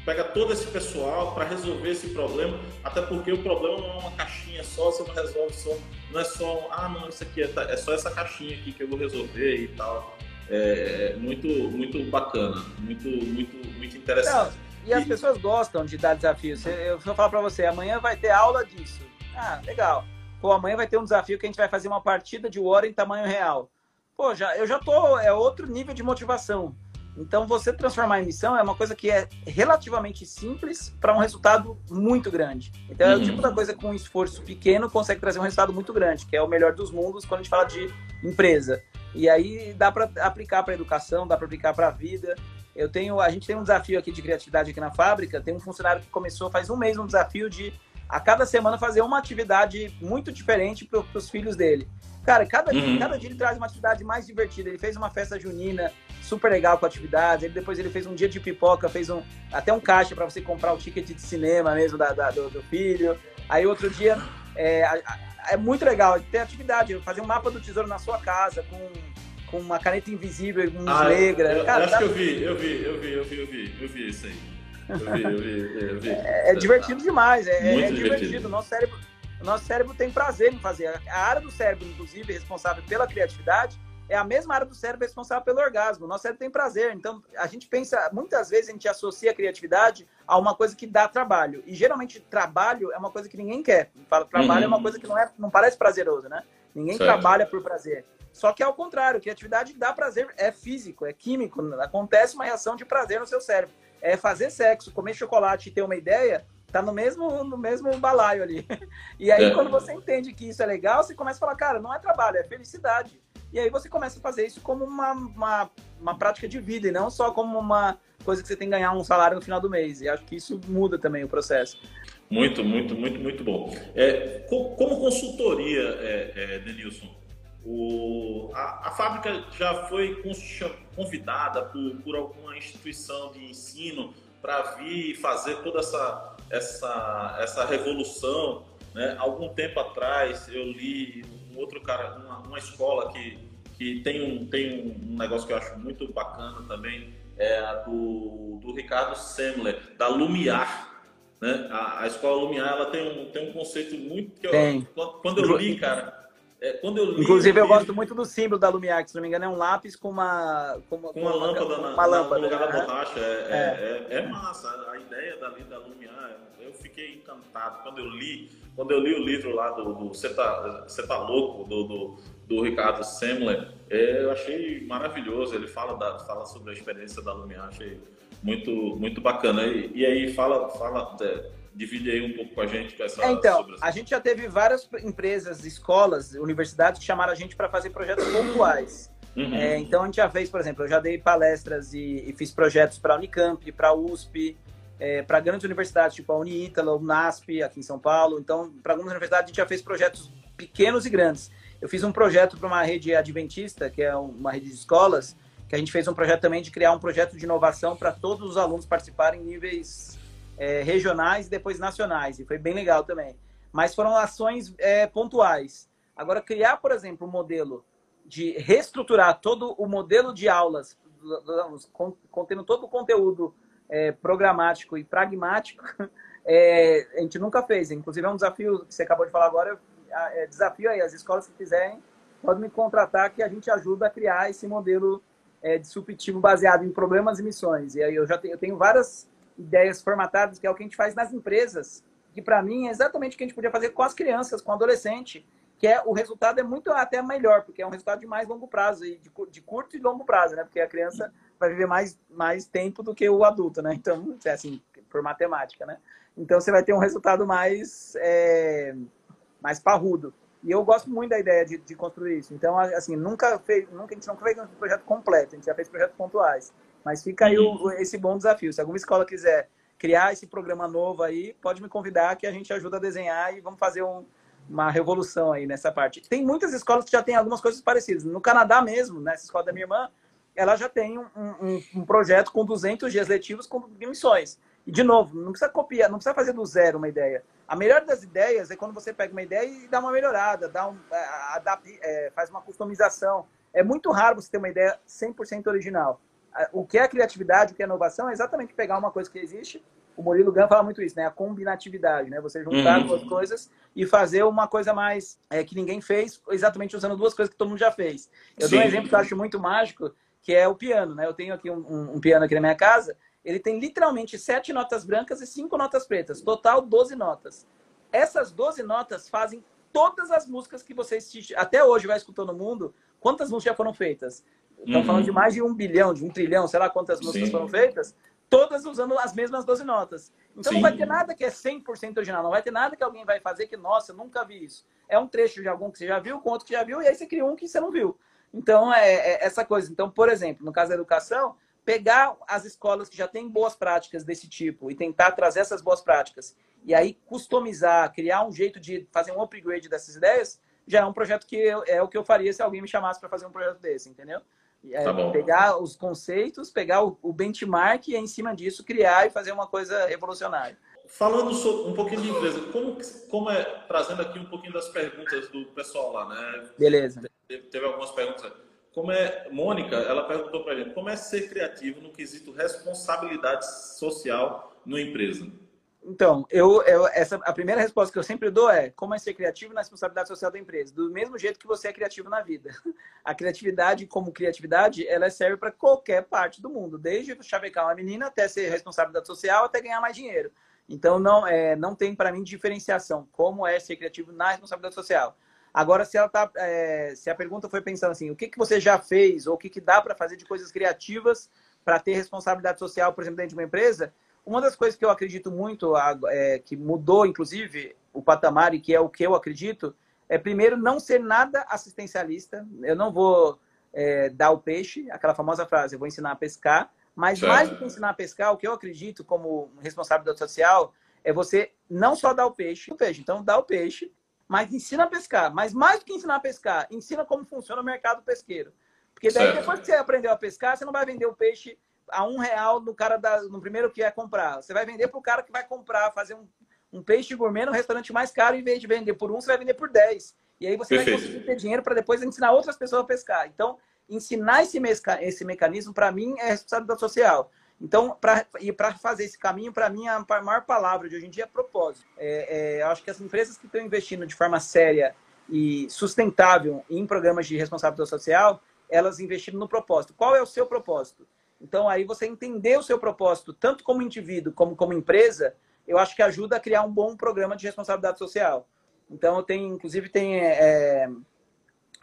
pega todo esse pessoal para resolver esse problema, até porque o problema não é uma caixinha só, você não resolve só, não é só, ah não, isso aqui é, é só essa caixinha aqui que eu vou resolver e tal. É, é muito, muito bacana, muito, muito, muito interessante. Não, e as pessoas gostam de dar desafios. Eu vou falar para você, amanhã vai ter aula disso. Ah, legal. Pô, amanhã vai ter um desafio que a gente vai fazer uma partida de War em tamanho real. Pô, já, eu já tô, é outro nível de motivação. Então, você transformar em missão é uma coisa que é relativamente simples para um resultado muito grande. Então, é o tipo da coisa que com um esforço pequeno consegue trazer um resultado muito grande, que é o melhor dos mundos quando a gente fala de empresa. E aí dá para aplicar para educação, dá para aplicar para a vida. Eu tenho, a gente tem um desafio aqui de criatividade aqui na fábrica. Tem um funcionário que começou faz um mês um desafio de a cada semana fazer uma atividade muito diferente para os filhos dele. Cara, cada, uhum. dia, cada dia ele traz uma atividade mais divertida. Ele fez uma festa junina super legal com atividades. Ele, depois ele fez um dia de pipoca, fez um, até um caixa para você comprar o ticket de cinema mesmo da, da do, do, filho. Aí outro dia é, é muito legal. Tem atividade, fazer um mapa do tesouro na sua casa com, com uma caneta invisível, com ah, negra. Eu, Cara, acho que eu vi, eu vi, eu vi, eu vi, eu vi, eu vi isso aí. Eu vi, eu vi, eu vi. É, é divertido demais, é, é divertido. divertido. Nosso cérebro, nosso cérebro tem prazer em fazer. A área do cérebro, inclusive, responsável pela criatividade, é a mesma área do cérebro responsável pelo orgasmo. Nosso cérebro tem prazer. Então, a gente pensa, muitas vezes a gente associa a criatividade a uma coisa que dá trabalho. E geralmente trabalho é uma coisa que ninguém quer. Trabalho uhum. é uma uhum. coisa que não, é, não parece prazeroso, né? Ninguém certo. trabalha por prazer. Só que ao contrário, criatividade dá prazer, é físico, é químico. Acontece uma reação de prazer no seu cérebro. É fazer sexo, comer chocolate e ter uma ideia, tá no mesmo, no mesmo balaio ali. E aí, é. quando você entende que isso é legal, você começa a falar, cara, não é trabalho, é felicidade. E aí você começa a fazer isso como uma, uma, uma prática de vida e não só como uma coisa que você tem que ganhar um salário no final do mês. E acho que isso muda também o processo. Muito, muito, muito, muito bom. É, como consultoria, é, é, Denilson, o, a, a, fábrica já foi convidada por, por alguma instituição de ensino para vir fazer toda essa, essa, essa revolução. Né? Algum tempo atrás eu li um outro cara, uma, uma escola que, que tem, um, tem um negócio que eu acho muito bacana também, é a do, do Ricardo Semler, da Lumiar. Né? A, a escola Lumiar ela tem um, tem um conceito muito que eu, quando eu li, cara, é, quando eu li, Inclusive, eu, gosto muito do símbolo da Lumiar, que se não me engano é um lápis com uma, com uma, com uma, uma lâmpada, uma, uma lâmpada no lugar né? da borracha. É, é. É, é, massa. A ideia dali da Lumiar, eu fiquei encantado. Quando eu li, quando eu li o livro lá do Você tá, tá Louco, do, do, do Ricardo Semler, eu achei maravilhoso. Ele fala, da, fala sobre a experiência da Lumiar, achei muito, muito bacana. E, e aí fala, fala Divide aí um pouco com a gente com essa. É, então, a gente já teve várias empresas, escolas, universidades que chamaram a gente para fazer projetos pontuais. Uhum. É, então a gente já fez, por exemplo, eu já dei palestras e, e fiz projetos para a Unicamp, para a USP, é, para grandes universidades, tipo a Uniítala, o NASP, aqui em São Paulo. Então, para algumas universidades, a gente já fez projetos pequenos e grandes. Eu fiz um projeto para uma rede adventista, que é uma rede de escolas, que a gente fez um projeto também de criar um projeto de inovação para todos os alunos participarem em níveis é, regionais e depois nacionais. E foi bem legal também. Mas foram ações é, pontuais. Agora, criar, por exemplo, um modelo de reestruturar todo o modelo de aulas, contendo todo o conteúdo é, programático e pragmático, é, a gente nunca fez. Inclusive, é um desafio que você acabou de falar agora. É, desafio aí, as escolas que quiserem, podem me contratar que a gente ajuda a criar esse modelo é, disruptivo baseado em problemas e missões. E aí eu já tenho, eu tenho várias ideias formatadas, que é o que a gente faz nas empresas, que para mim é exatamente o que a gente podia fazer com as crianças, com o adolescente, que é o resultado é muito até melhor, porque é um resultado de mais longo prazo, e de, de curto e longo prazo, né? Porque a criança vai viver mais, mais tempo do que o adulto, né? Então, é assim, por matemática, né? Então você vai ter um resultado mais, é, mais parrudo. E eu gosto muito da ideia de, de, construir isso. Então, assim, nunca fez, nunca, a gente não fez um projeto completo, a gente já fez projetos pontuais. Mas fica aí o, esse bom desafio. Se alguma escola quiser criar esse programa novo aí, pode me convidar que a gente ajuda a desenhar e vamos fazer um, uma revolução aí nessa parte. Tem muitas escolas que já têm algumas coisas parecidas. No Canadá mesmo, nessa escola da minha irmã, ela já tem um, um, um projeto com 200 dias letivos com missões. E, de novo, não precisa copiar, não precisa fazer do zero uma ideia. A melhor das ideias é quando você pega uma ideia e dá uma melhorada, dá um, é, adapta, é, faz uma customização. É muito raro você ter uma ideia 100% original. O que é criatividade, o que é inovação, é exatamente pegar uma coisa que existe o Murilo Gun fala muito isso, né? A combinatividade, né? Você juntar uhum. duas coisas e fazer uma coisa mais é, que ninguém fez, exatamente usando duas coisas que todo mundo já fez. Eu Sim. dou um exemplo que eu acho muito mágico, que é o piano, né? Eu tenho aqui um, um, um, piano aqui na minha casa, ele tem literalmente sete notas brancas e cinco notas pretas, total 12 notas. Essas 12 notas fazem todas as músicas que você até hoje vai escutando no mundo. Quantas músicas já foram feitas? Estamos uhum. falando de mais de um bilhão, de um trilhão, sei lá quantas músicas Sim. foram feitas todas usando as mesmas 12 notas. Então Sim. não vai ter nada que é 100% original, não vai ter nada que alguém vai fazer que, nossa, eu nunca vi isso. É um trecho de algum que você já viu, com outro que já viu, e aí você cria um que você não viu. Então, é, é essa coisa. Então, por exemplo, no caso da educação, pegar as escolas que já têm boas práticas desse tipo e tentar trazer essas boas práticas e aí customizar, criar um jeito de fazer um upgrade dessas ideias, já é um projeto que eu, é o que eu faria se alguém me chamasse para fazer um projeto desse, entendeu? É, tá pegar os conceitos, pegar o, o, benchmark e, em cima disso, criar e fazer uma coisa revolucionária. Falando sobre, um pouquinho de empresa, como, como é, trazendo aqui um pouquinho das perguntas do pessoal lá, né? Beleza. Teve, teve algumas perguntas. Como é, Mônica, ela perguntou para gente, como é ser criativo no quesito responsabilidade social numa empresa? Então, eu, eu, essa, a primeira resposta que eu sempre dou é como é ser criativo na responsabilidade social da empresa. Do mesmo jeito que você é criativo na vida. A criatividade, como criatividade, ela serve para qualquer parte do mundo, desde chavecar uma menina até ser responsabilidade social, até ganhar mais dinheiro. Então, não, é, não tem para mim diferenciação como é ser criativo na responsabilidade social. Agora, se, ela tá, é, se a pergunta foi pensando assim, o que, que você já fez ou o que, que dá para fazer de coisas criativas para ter responsabilidade social, por exemplo, dentro de uma empresa, uma das coisas que eu acredito muito, é, que mudou, inclusive, o patamar e que é o que eu acredito, é primeiro não ser nada assistencialista. Eu não vou é, dar o peixe, aquela famosa frase, eu vou ensinar a pescar. Mas certo. mais do que ensinar a pescar, o que eu acredito como responsabilidade social é você não só dar o peixe, o peixe, então dá o peixe, mas ensina a pescar. Mas mais do que ensinar a pescar, ensina como funciona o mercado pesqueiro. Porque daí, certo. depois que você aprendeu a pescar, você não vai vender o peixe a um real no cara da, no primeiro que é comprar. Você vai vender para o cara que vai comprar, fazer um, um peixe gourmet no restaurante mais caro, em vez de vender por um, você vai vender por 10. E aí você Perfeito. vai conseguir ter dinheiro para depois ensinar outras pessoas a pescar. Então, ensinar esse, esse mecanismo, para mim, é responsabilidade social. Então, pra, e para fazer esse caminho, para mim, a maior palavra de hoje em dia é propósito. É, é, eu acho que as empresas que estão investindo de forma séria e sustentável em programas de responsabilidade social, elas investiram no propósito. Qual é o seu propósito? Então, aí você entender o seu propósito, tanto como indivíduo como como empresa, eu acho que ajuda a criar um bom programa de responsabilidade social. Então, tem, inclusive, tem é,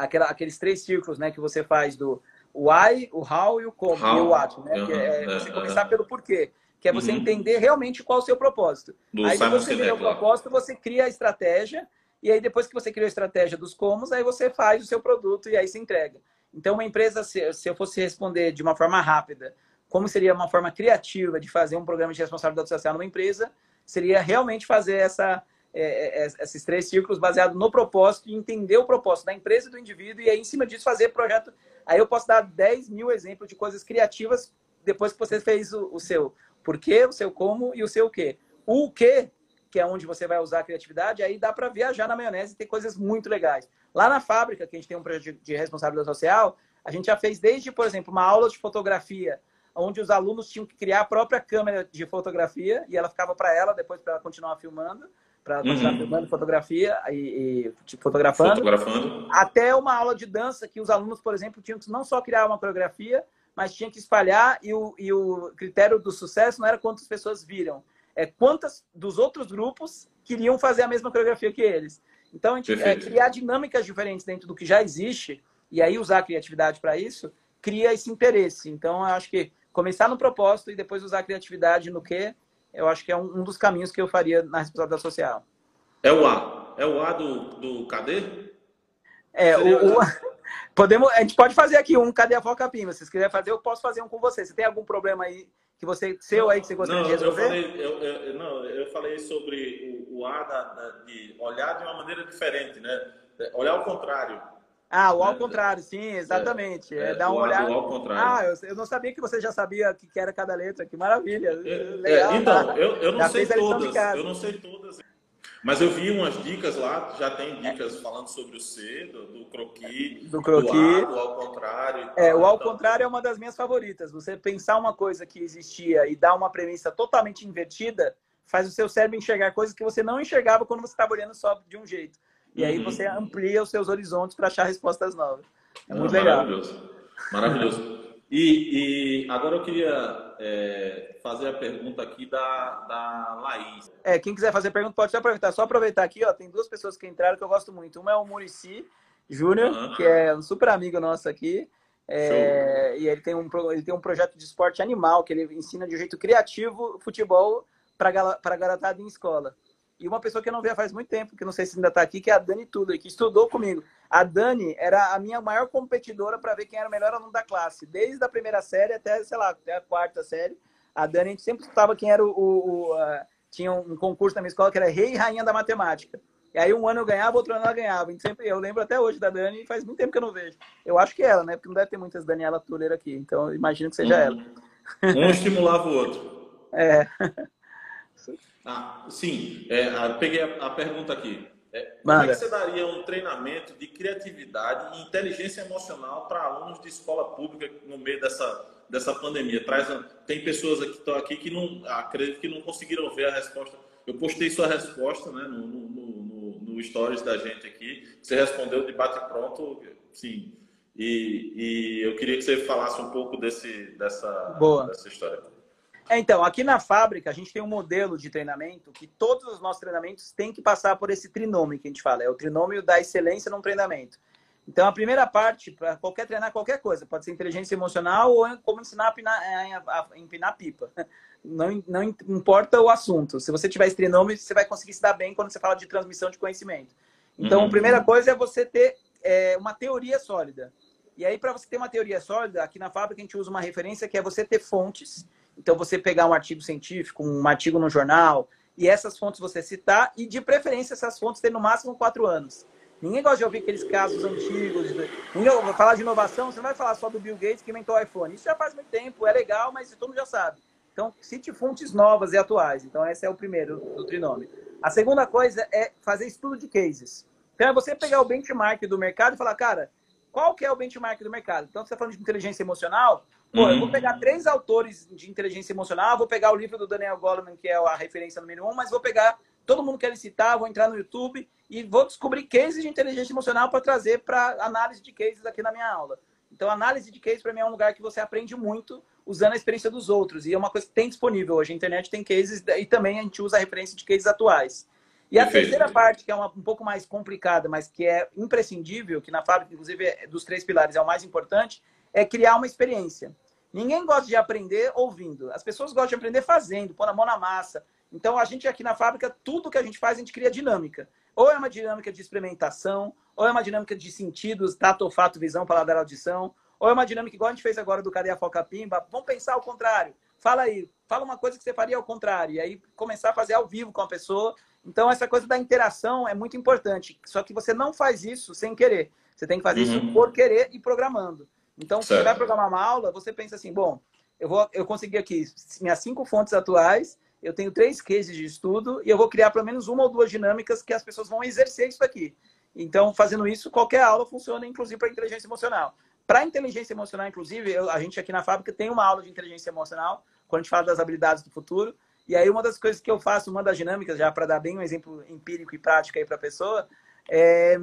aquela, aqueles três círculos né, que você faz do why, o how e o como, how. e o what. Né? que é, é você começar pelo porquê. que é você uhum. entender realmente qual é o seu propósito. Do aí, você cria o propósito, você cria a estratégia, e aí depois que você criou a estratégia dos comos, aí você faz o seu produto e aí se entrega. Então, uma empresa, se, se eu fosse responder de uma forma rápida, como seria uma forma criativa de fazer um programa de responsabilidade social numa empresa, seria realmente fazer essa, é, é, é, esses três círculos baseado no propósito e entender o propósito da empresa e do indivíduo e aí, em cima disso, fazer projeto. Aí eu posso dar 10 mil exemplos de coisas criativas depois que você fez o, o seu porquê, o seu como e o seu quê. O que, que é onde você vai usar a criatividade, aí dá para viajar na maionese e ter coisas muito legais. Lá na fábrica, que a gente tem um projeto de responsabilidade social, a gente já fez desde, por exemplo, uma aula de fotografia, onde os alunos tinham que criar a própria câmera de fotografia e ela ficava para ela, depois para ela continuar filmando para continuar uhum. filmando fotografia e, e tipo, fotografando. fotografando. Até uma aula de dança que os alunos, por exemplo, tinham que não só criar uma coreografia, mas tinham que espalhar e o, e o critério do sucesso não era quantas pessoas viram, é quantas dos outros grupos queriam fazer a mesma coreografia que eles. Então, a gente é, criar dinâmicas diferentes dentro do que já existe e aí usar a criatividade para isso, cria esse interesse. Então, eu acho que começar no propósito e depois usar a criatividade no que eu acho que é um, um dos caminhos que eu faria na responsabilidade social. É o A. É o A do, do KD? É, o, o, podemos, a gente pode fazer aqui um Cadê a Foca Pima. Se vocês quiserem fazer, eu posso fazer um com você. Você tem algum problema aí que você seu aí que você gostaria não, de resolver? Eu falei, eu, eu, não, eu falei sobre o, o A da, da, de olhar de uma maneira diferente, né? Olhar ao contrário. Ah, o ao contrário, sim, exatamente. É, é, dar uma olhada. Ao contrário. Ah, eu, eu, não sabia que você já sabia o que, que era cada letra. Que maravilha. É, Legal. É, então, eu, eu não sei todas. Eu não sei todas. Mas eu vi umas dicas lá, já tem dicas falando sobre o C, do, do croqui, do, croqui. do, A, do ao contrário. É, o ao então... contrário é uma das minhas favoritas. Você pensar uma coisa que existia e dar uma premissa totalmente invertida, faz o seu cérebro enxergar coisas que você não enxergava quando você estava olhando só de um jeito. E aí uhum. você amplia os seus horizontes para achar respostas novas. É muito ah, legal. Maravilhoso. Maravilhoso. E, e agora eu queria é, fazer a pergunta aqui da, da Laís. É, quem quiser fazer pergunta pode aproveitar. Só aproveitar aqui, ó, tem duas pessoas que entraram que eu gosto muito. Uma é o Murici Júnior, uhum. que é um super amigo nosso aqui. É, e ele tem, um, ele tem um projeto de esporte animal que ele ensina de um jeito criativo futebol para garotada em escola. E uma pessoa que eu não vejo faz muito tempo, que não sei se ainda está aqui, que é a Dani Tudor, que estudou comigo. A Dani era a minha maior competidora para ver quem era o melhor aluno da classe, desde a primeira série até, sei lá, até a quarta série. A Dani, a gente sempre estava quem era o. o, o uh, tinha um concurso na minha escola que era Rei e Rainha da Matemática. E aí um ano eu ganhava, outro ano ela ganhava. Sempre, eu lembro até hoje da Dani, faz muito tempo que eu não vejo. Eu acho que é ela, né? Porque não deve ter muitas Daniela Tuller aqui. Então imagino que seja ela. Um estimulava o outro. É. Ah, sim, é, peguei a, a, pergunta aqui. É, como é que você daria um treinamento de criatividade e inteligência emocional para alunos de escola pública no meio dessa, dessa pandemia? Traz, tem pessoas aqui, estão aqui que não acredito que não conseguiram ver a resposta. Eu postei sua resposta né, no, no, no, no stories da gente aqui. Você respondeu de bate pronto, sim. E, e eu queria que você falasse um pouco desse, dessa, dessa história. É, então, aqui na fábrica, a gente tem um modelo de treinamento que todos os nossos treinamentos têm que passar por esse trinômio que a gente fala. É o trinômio da excelência num treinamento. Então, a primeira parte, para qualquer treinar qualquer coisa, pode ser inteligência emocional ou como ensinar a, pinar, a empinar pipa. Não, não importa o assunto. Se você tiver esse trinômio, você vai conseguir se dar bem quando você fala de transmissão de conhecimento. Então, uhum. a primeira coisa é você ter é, uma teoria sólida. E aí, para você ter uma teoria sólida, aqui na fábrica a gente usa uma referência que é você ter fontes então, você pegar um artigo científico, um artigo no jornal, e essas fontes você citar, e de preferência essas fontes ter no máximo quatro anos. Ninguém gosta de ouvir aqueles casos antigos. Ninguém vai falar de inovação, você não vai falar só do Bill Gates que inventou o iPhone. Isso já faz muito tempo, é legal, mas todo mundo já sabe. Então, cite fontes novas e atuais. Então, esse é o primeiro do trinômio. A segunda coisa é fazer estudo de cases. Então, é você pegar o benchmark do mercado e falar, cara, qual que é o benchmark do mercado? Então, você está falando de inteligência emocional, Pô, eu vou uhum. pegar três autores de inteligência emocional, vou pegar o livro do Daniel Goleman, que é a referência número um, mas vou pegar todo mundo que ele citar, vou entrar no YouTube e vou descobrir cases de inteligência emocional para trazer para análise de cases aqui na minha aula. Então, análise de cases para mim é um lugar que você aprende muito usando a experiência dos outros. E é uma coisa que tem disponível hoje. A internet tem cases e também a gente usa a referência de cases atuais. E a Perfeito. terceira parte, que é uma, um pouco mais complicada, mas que é imprescindível, que na fábrica, inclusive, é, dos três pilares é o mais importante, é criar uma experiência. Ninguém gosta de aprender ouvindo. As pessoas gostam de aprender fazendo, pôr a mão na massa. Então, a gente aqui na fábrica, tudo que a gente faz, a gente cria dinâmica. Ou é uma dinâmica de experimentação, ou é uma dinâmica de sentidos, tato, olfato, visão, paladar, audição, ou é uma dinâmica igual a gente fez agora do Cadê a Foca Pimba. Vamos pensar ao contrário. Fala aí, fala uma coisa que você faria ao contrário. E aí começar a fazer ao vivo com a pessoa. Então, essa coisa da interação é muito importante. Só que você não faz isso sem querer. Você tem que fazer uhum. isso por querer e programando. Então, certo. você vai programar uma aula, você pensa assim, bom, eu vou, eu consegui aqui minhas cinco fontes atuais, eu tenho três cases de estudo e eu vou criar pelo menos uma ou duas dinâmicas que as pessoas vão exercer isso aqui. Então, fazendo isso, qualquer aula funciona, inclusive para inteligência emocional. Para inteligência emocional, inclusive, eu, a gente aqui na fábrica tem uma aula de inteligência emocional, quando a gente fala das habilidades do futuro. E aí, uma das coisas que eu faço, uma das dinâmicas, já para dar bem um exemplo empírico e prático aí para a pessoa, é,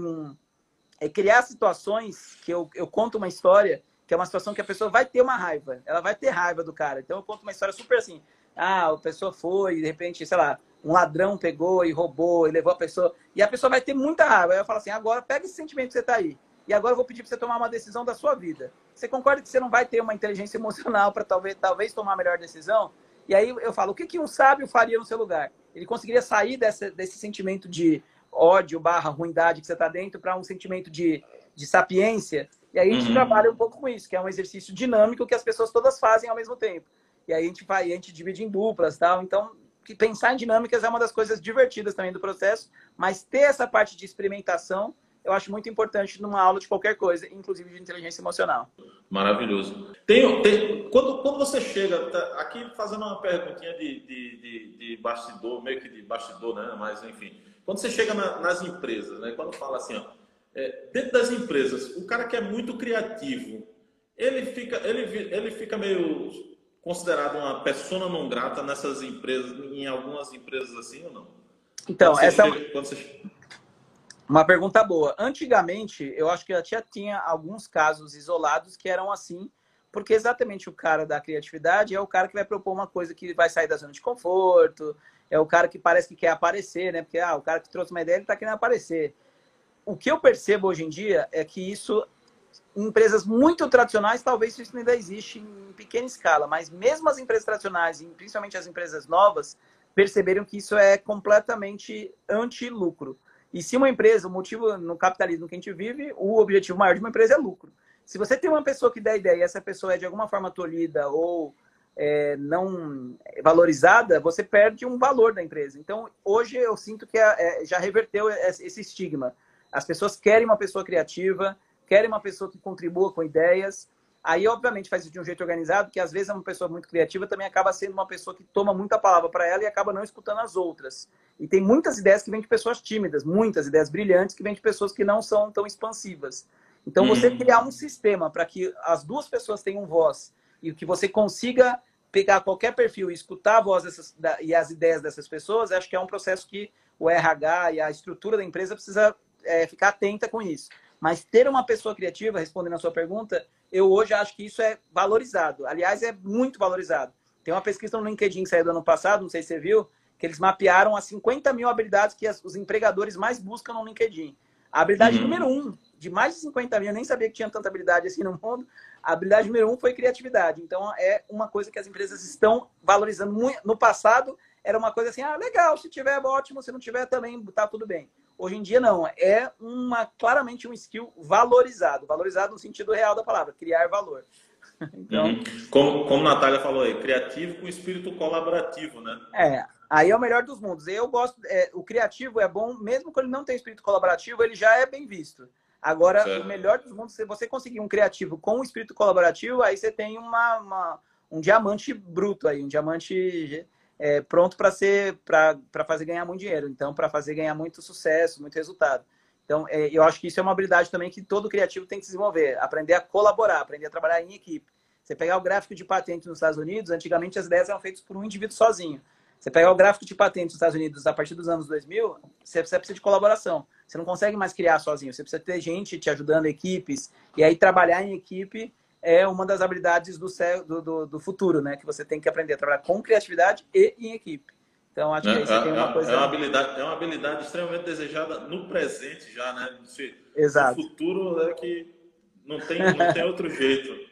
é, criar situações que eu, eu conto uma história, que é uma situação que a pessoa vai ter uma raiva, ela vai ter raiva do cara. Então, eu conto uma história super assim: ah, a pessoa foi, de repente, sei lá, um ladrão pegou e roubou e levou a pessoa. E a pessoa vai ter muita raiva. Aí eu falo assim: agora pega esse sentimento que você está aí. E agora eu vou pedir para você tomar uma decisão da sua vida. Você concorda que você não vai ter uma inteligência emocional para talvez, talvez tomar a melhor decisão? E aí eu falo: o que, que um sábio faria no seu lugar? Ele conseguiria sair desse, desse sentimento de ódio barra ruindade que você está dentro para um sentimento de, de sapiência. E aí a gente uhum. trabalha um pouco com isso, que é um exercício dinâmico que as pessoas todas fazem ao mesmo tempo. E aí a gente vai, a gente divide em duplas, tal. Então, pensar em dinâmicas é uma das coisas divertidas também do processo, mas ter essa parte de experimentação eu acho muito importante numa aula de qualquer coisa, inclusive de inteligência emocional. Maravilhoso. Tem, tem, quando, quando você chega, tá, aqui fazendo uma perguntinha de, de, de, de, bastidor, meio que de bastidor, né? Mas enfim, quando você chega na, nas empresas, né? Quando fala assim, ó, é, dentro das empresas, o cara que é muito criativo, ele fica, ele, ele fica meio considerado uma persona não grata nessas empresas, em algumas empresas assim ou não? Então, essa é chega, você... uma pergunta boa. Antigamente, eu acho que já tinha alguns casos isolados que eram assim, porque exatamente o cara da criatividade é o cara que vai propor uma coisa que vai sair da zona de conforto, é o cara que parece que quer aparecer, né? Porque ah, o cara que trouxe uma ideia, ele está querendo aparecer. O que eu percebo hoje em dia é que isso em empresas muito tradicionais, talvez isso ainda existe em pequena escala, mas mesmo as empresas tradicionais, principalmente as empresas novas, perceberam que isso é completamente anti-lucro. E se uma empresa, o motivo no capitalismo que a gente vive, o objetivo maior de uma empresa é lucro. Se você tem uma pessoa que dá ideia e essa pessoa é de alguma forma tolhida ou é, não valorizada, você perde um valor da empresa. Então, hoje eu sinto que é, é já reverteu esse estigma. As pessoas querem uma pessoa criativa, querem uma pessoa que contribua com ideias. Aí, obviamente, faz isso de um jeito organizado, que às vezes é uma pessoa muito criativa também acaba sendo uma pessoa que toma muita palavra para ela e acaba não escutando as outras. E tem muitas ideias que vêm de pessoas tímidas, muitas ideias brilhantes que vêm de pessoas que não são tão expansivas. Então, hum. você criar um sistema para que as duas pessoas tenham voz e que você consiga pegar qualquer perfil e escutar a voz dessas, da, e as ideias dessas pessoas, acho que é um processo que o RH e a estrutura da empresa precisa é, ficar atenta com isso. Mas ter uma pessoa criativa, respondendo a sua pergunta, eu hoje acho que isso é valorizado. Aliás, é muito valorizado. Tem uma pesquisa no LinkedIn que saiu do ano passado, não sei se você viu, que eles mapearam as 50 mil habilidades que as, os empregadores mais buscam no LinkedIn. A habilidade uhum. número um, de mais de 50 mil, eu nem sabia que tinha tanta habilidade assim no mundo, a habilidade número um foi criatividade. Então, é uma coisa que as empresas estão valorizando muito. No passado, era uma coisa assim, ah, legal, se tiver, ótimo, se não tiver, também tá tudo bem. Hoje em dia, não. É uma claramente um skill valorizado. Valorizado no sentido real da palavra, criar valor. Então, uhum. como, como a Natália falou aí, criativo com espírito colaborativo, né? É, aí é o melhor dos mundos. Eu gosto, é, o criativo é bom, mesmo quando ele não tem espírito colaborativo, ele já é bem visto. Agora, certo. o melhor dos mundos, se você conseguir um criativo com um espírito colaborativo, aí você tem uma, uma um diamante bruto aí, um diamante é, pronto para ser para fazer ganhar muito dinheiro, então para fazer ganhar muito sucesso, muito resultado. Então, é, eu acho que isso é uma habilidade também que todo criativo tem que desenvolver, aprender a colaborar, aprender a trabalhar em equipe. Você pegar o gráfico de patente nos Estados Unidos, antigamente as ideias eram feitas por um indivíduo sozinho. Você pegar o gráfico de patente nos Estados Unidos a partir dos anos 2000, você precisa de colaboração. Você não consegue mais criar sozinho, você precisa ter gente te ajudando, equipes, e aí trabalhar em equipe é uma das habilidades do, do, do, futuro, né? Que você tem que aprender a trabalhar com criatividade e em equipe. Então, acho que aí você é, tem uma é, coisa... É uma, habilidade, é uma habilidade extremamente desejada no presente já, né? Se, Exato. No futuro é que não tem, não tem outro jeito.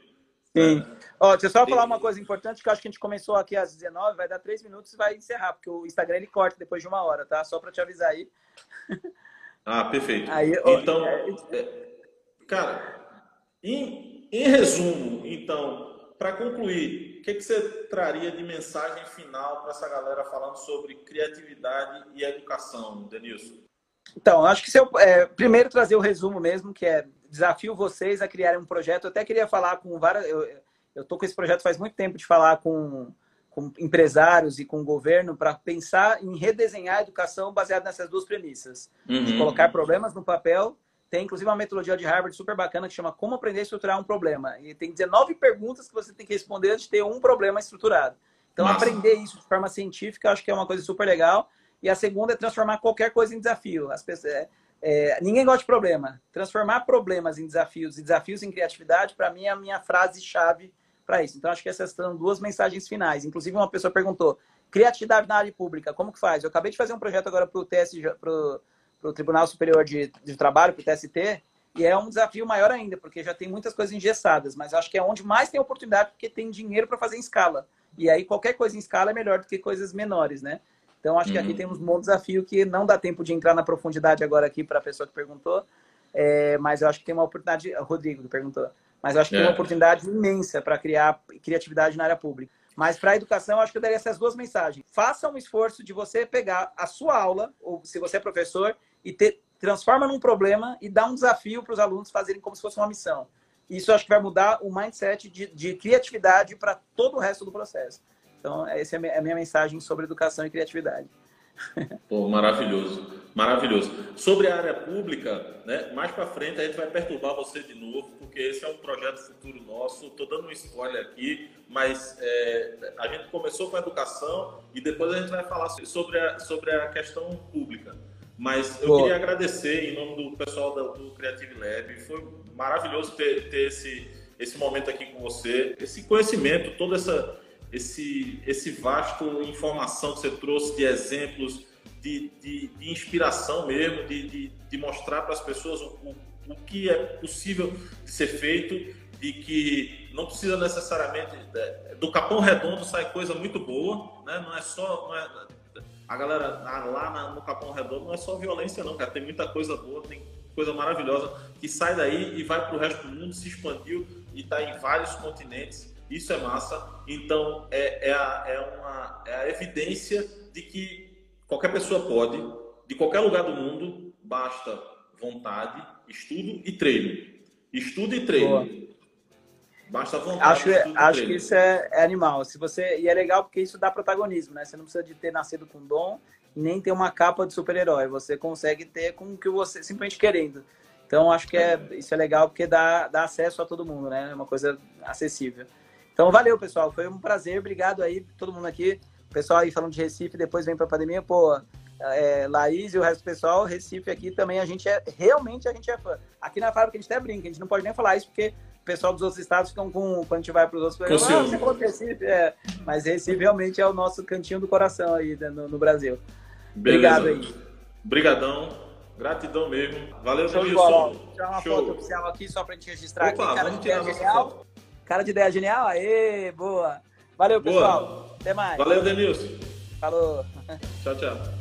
Sim. É. Ó, deixa eu só falar uma coisa importante, que eu acho que a gente começou aqui às 19, vai dar 3 minutos e vai encerrar, porque o Instagram ele corta depois de uma hora, tá? Só para te avisar aí. Ah, perfeito. Aí, então, é... é cara, em, em resumo, então, para concluir, o que, que você traria de mensagem final para essa galera falando sobre criatividade e educação, Denilson? Então, acho que se eu é, primeiro trazer o resumo mesmo, que é desafio vocês a criarem um projeto. Eu até queria falar com várias. Eu, eu tô com esse projeto faz muito tempo de falar com, com empresários e com o governo para pensar em redesenhar a educação baseada nessas duas premissas: uhum. de colocar problemas no papel. Tem inclusive uma metodologia de Harvard super bacana que chama Como Aprender a Estruturar um Problema. E tem 19 perguntas que você tem que responder antes de ter um problema estruturado. Então, Nossa. aprender isso de forma científica, acho que é uma coisa super legal. E a segunda é transformar qualquer coisa em desafio. As pessoas, é, ninguém gosta de problema. Transformar problemas em desafios e desafios em criatividade, para mim, é a minha frase-chave para isso. Então, acho que essas são duas mensagens finais. Inclusive, uma pessoa perguntou: criatividade na área pública, como que faz? Eu acabei de fazer um projeto agora para o TSJ, para o Tribunal Superior de, de Trabalho, para o TST, e é um desafio maior ainda, porque já tem muitas coisas engessadas, mas acho que é onde mais tem oportunidade, porque tem dinheiro para fazer em escala. E aí, qualquer coisa em escala é melhor do que coisas menores, né? Então, acho uhum. que aqui uhum. temos um bom desafio que não dá tempo de entrar na profundidade agora aqui para a pessoa que perguntou, é, mas eu acho que tem uma oportunidade. Rodrigo que perguntou. Mas eu acho que é. tem uma é. oportunidade imensa para criar criatividade na área pública. Mas para a educação, eu acho que eu daria essas duas mensagens. Faça um esforço de você pegar a sua aula, ou se você é professor, e ter, transforma num problema e dá um desafio para os alunos fazerem como se fosse uma missão. Isso acho que vai mudar o mindset de, de criatividade para todo o resto do processo. Então, essa é a minha mensagem sobre educação e criatividade. Pô, maravilhoso, maravilhoso. Sobre a área pública, né, mais para frente a gente vai perturbar você de novo, porque esse é um projeto futuro nosso. Estou dando um spoiler aqui, mas é, a gente começou com a educação e depois a gente vai falar sobre a, sobre a questão pública. Mas eu Pô. queria agradecer em nome do pessoal do, do Creative Lab. Foi maravilhoso ter, ter esse, esse momento aqui com você, esse conhecimento, toda essa esse, esse vasto informação que você trouxe de exemplos, de, de, de inspiração mesmo, de, de, de mostrar para as pessoas o, o, o, que é possível de ser feito, de que não precisa necessariamente é, do capão redondo sai coisa muito boa, né? Não é só não é, a galera lá no capão redondo não é só violência não, cara, tem muita coisa boa, tem coisa maravilhosa que sai daí e vai para o resto do mundo, se expandiu e está em vários continentes isso é massa. Então, é, é, a, é, uma, é a evidência de que qualquer pessoa pode, de qualquer lugar do mundo, basta vontade, estudo e treino. Estudo e treino. Boa. Basta vontade. Acho, acho que isso é, é, animal. Se você e é legal porque isso dá protagonismo, né? Você não precisa de ter nascido com dom nem ter uma capa de super-herói. Você consegue ter com o que você simplesmente querendo. Então acho que é, isso é legal porque dá, dá acesso a todo mundo, né? É uma coisa acessível. Então, valeu, pessoal. Foi um prazer. Obrigado aí, todo mundo aqui. O pessoal aí falando de Recife, depois vem para a pandemia. Pô, é, Laís e o resto do pessoal, Recife aqui também, a gente é, realmente a gente é fã. Aqui na fábrica a gente até brinca, a gente não pode nem falar isso, porque o pessoal dos outros estados ficam com, quando a gente vai para os outros, ah, você falou Recife, é. Mas Recife realmente é o nosso cantinho do coração aí né, no, no Brasil. Beleza. Obrigado aí. Obrigadão. Gratidão mesmo. Valeu. Vou tirar uma Show. foto oficial aqui só pra gente registrar Opa, aqui, cara. Vamos tirar genial. Foto. Cara de ideia genial? Aê, boa. Valeu, pessoal. Boa. Até mais. Valeu, Denilson. Falou. Tchau, tchau.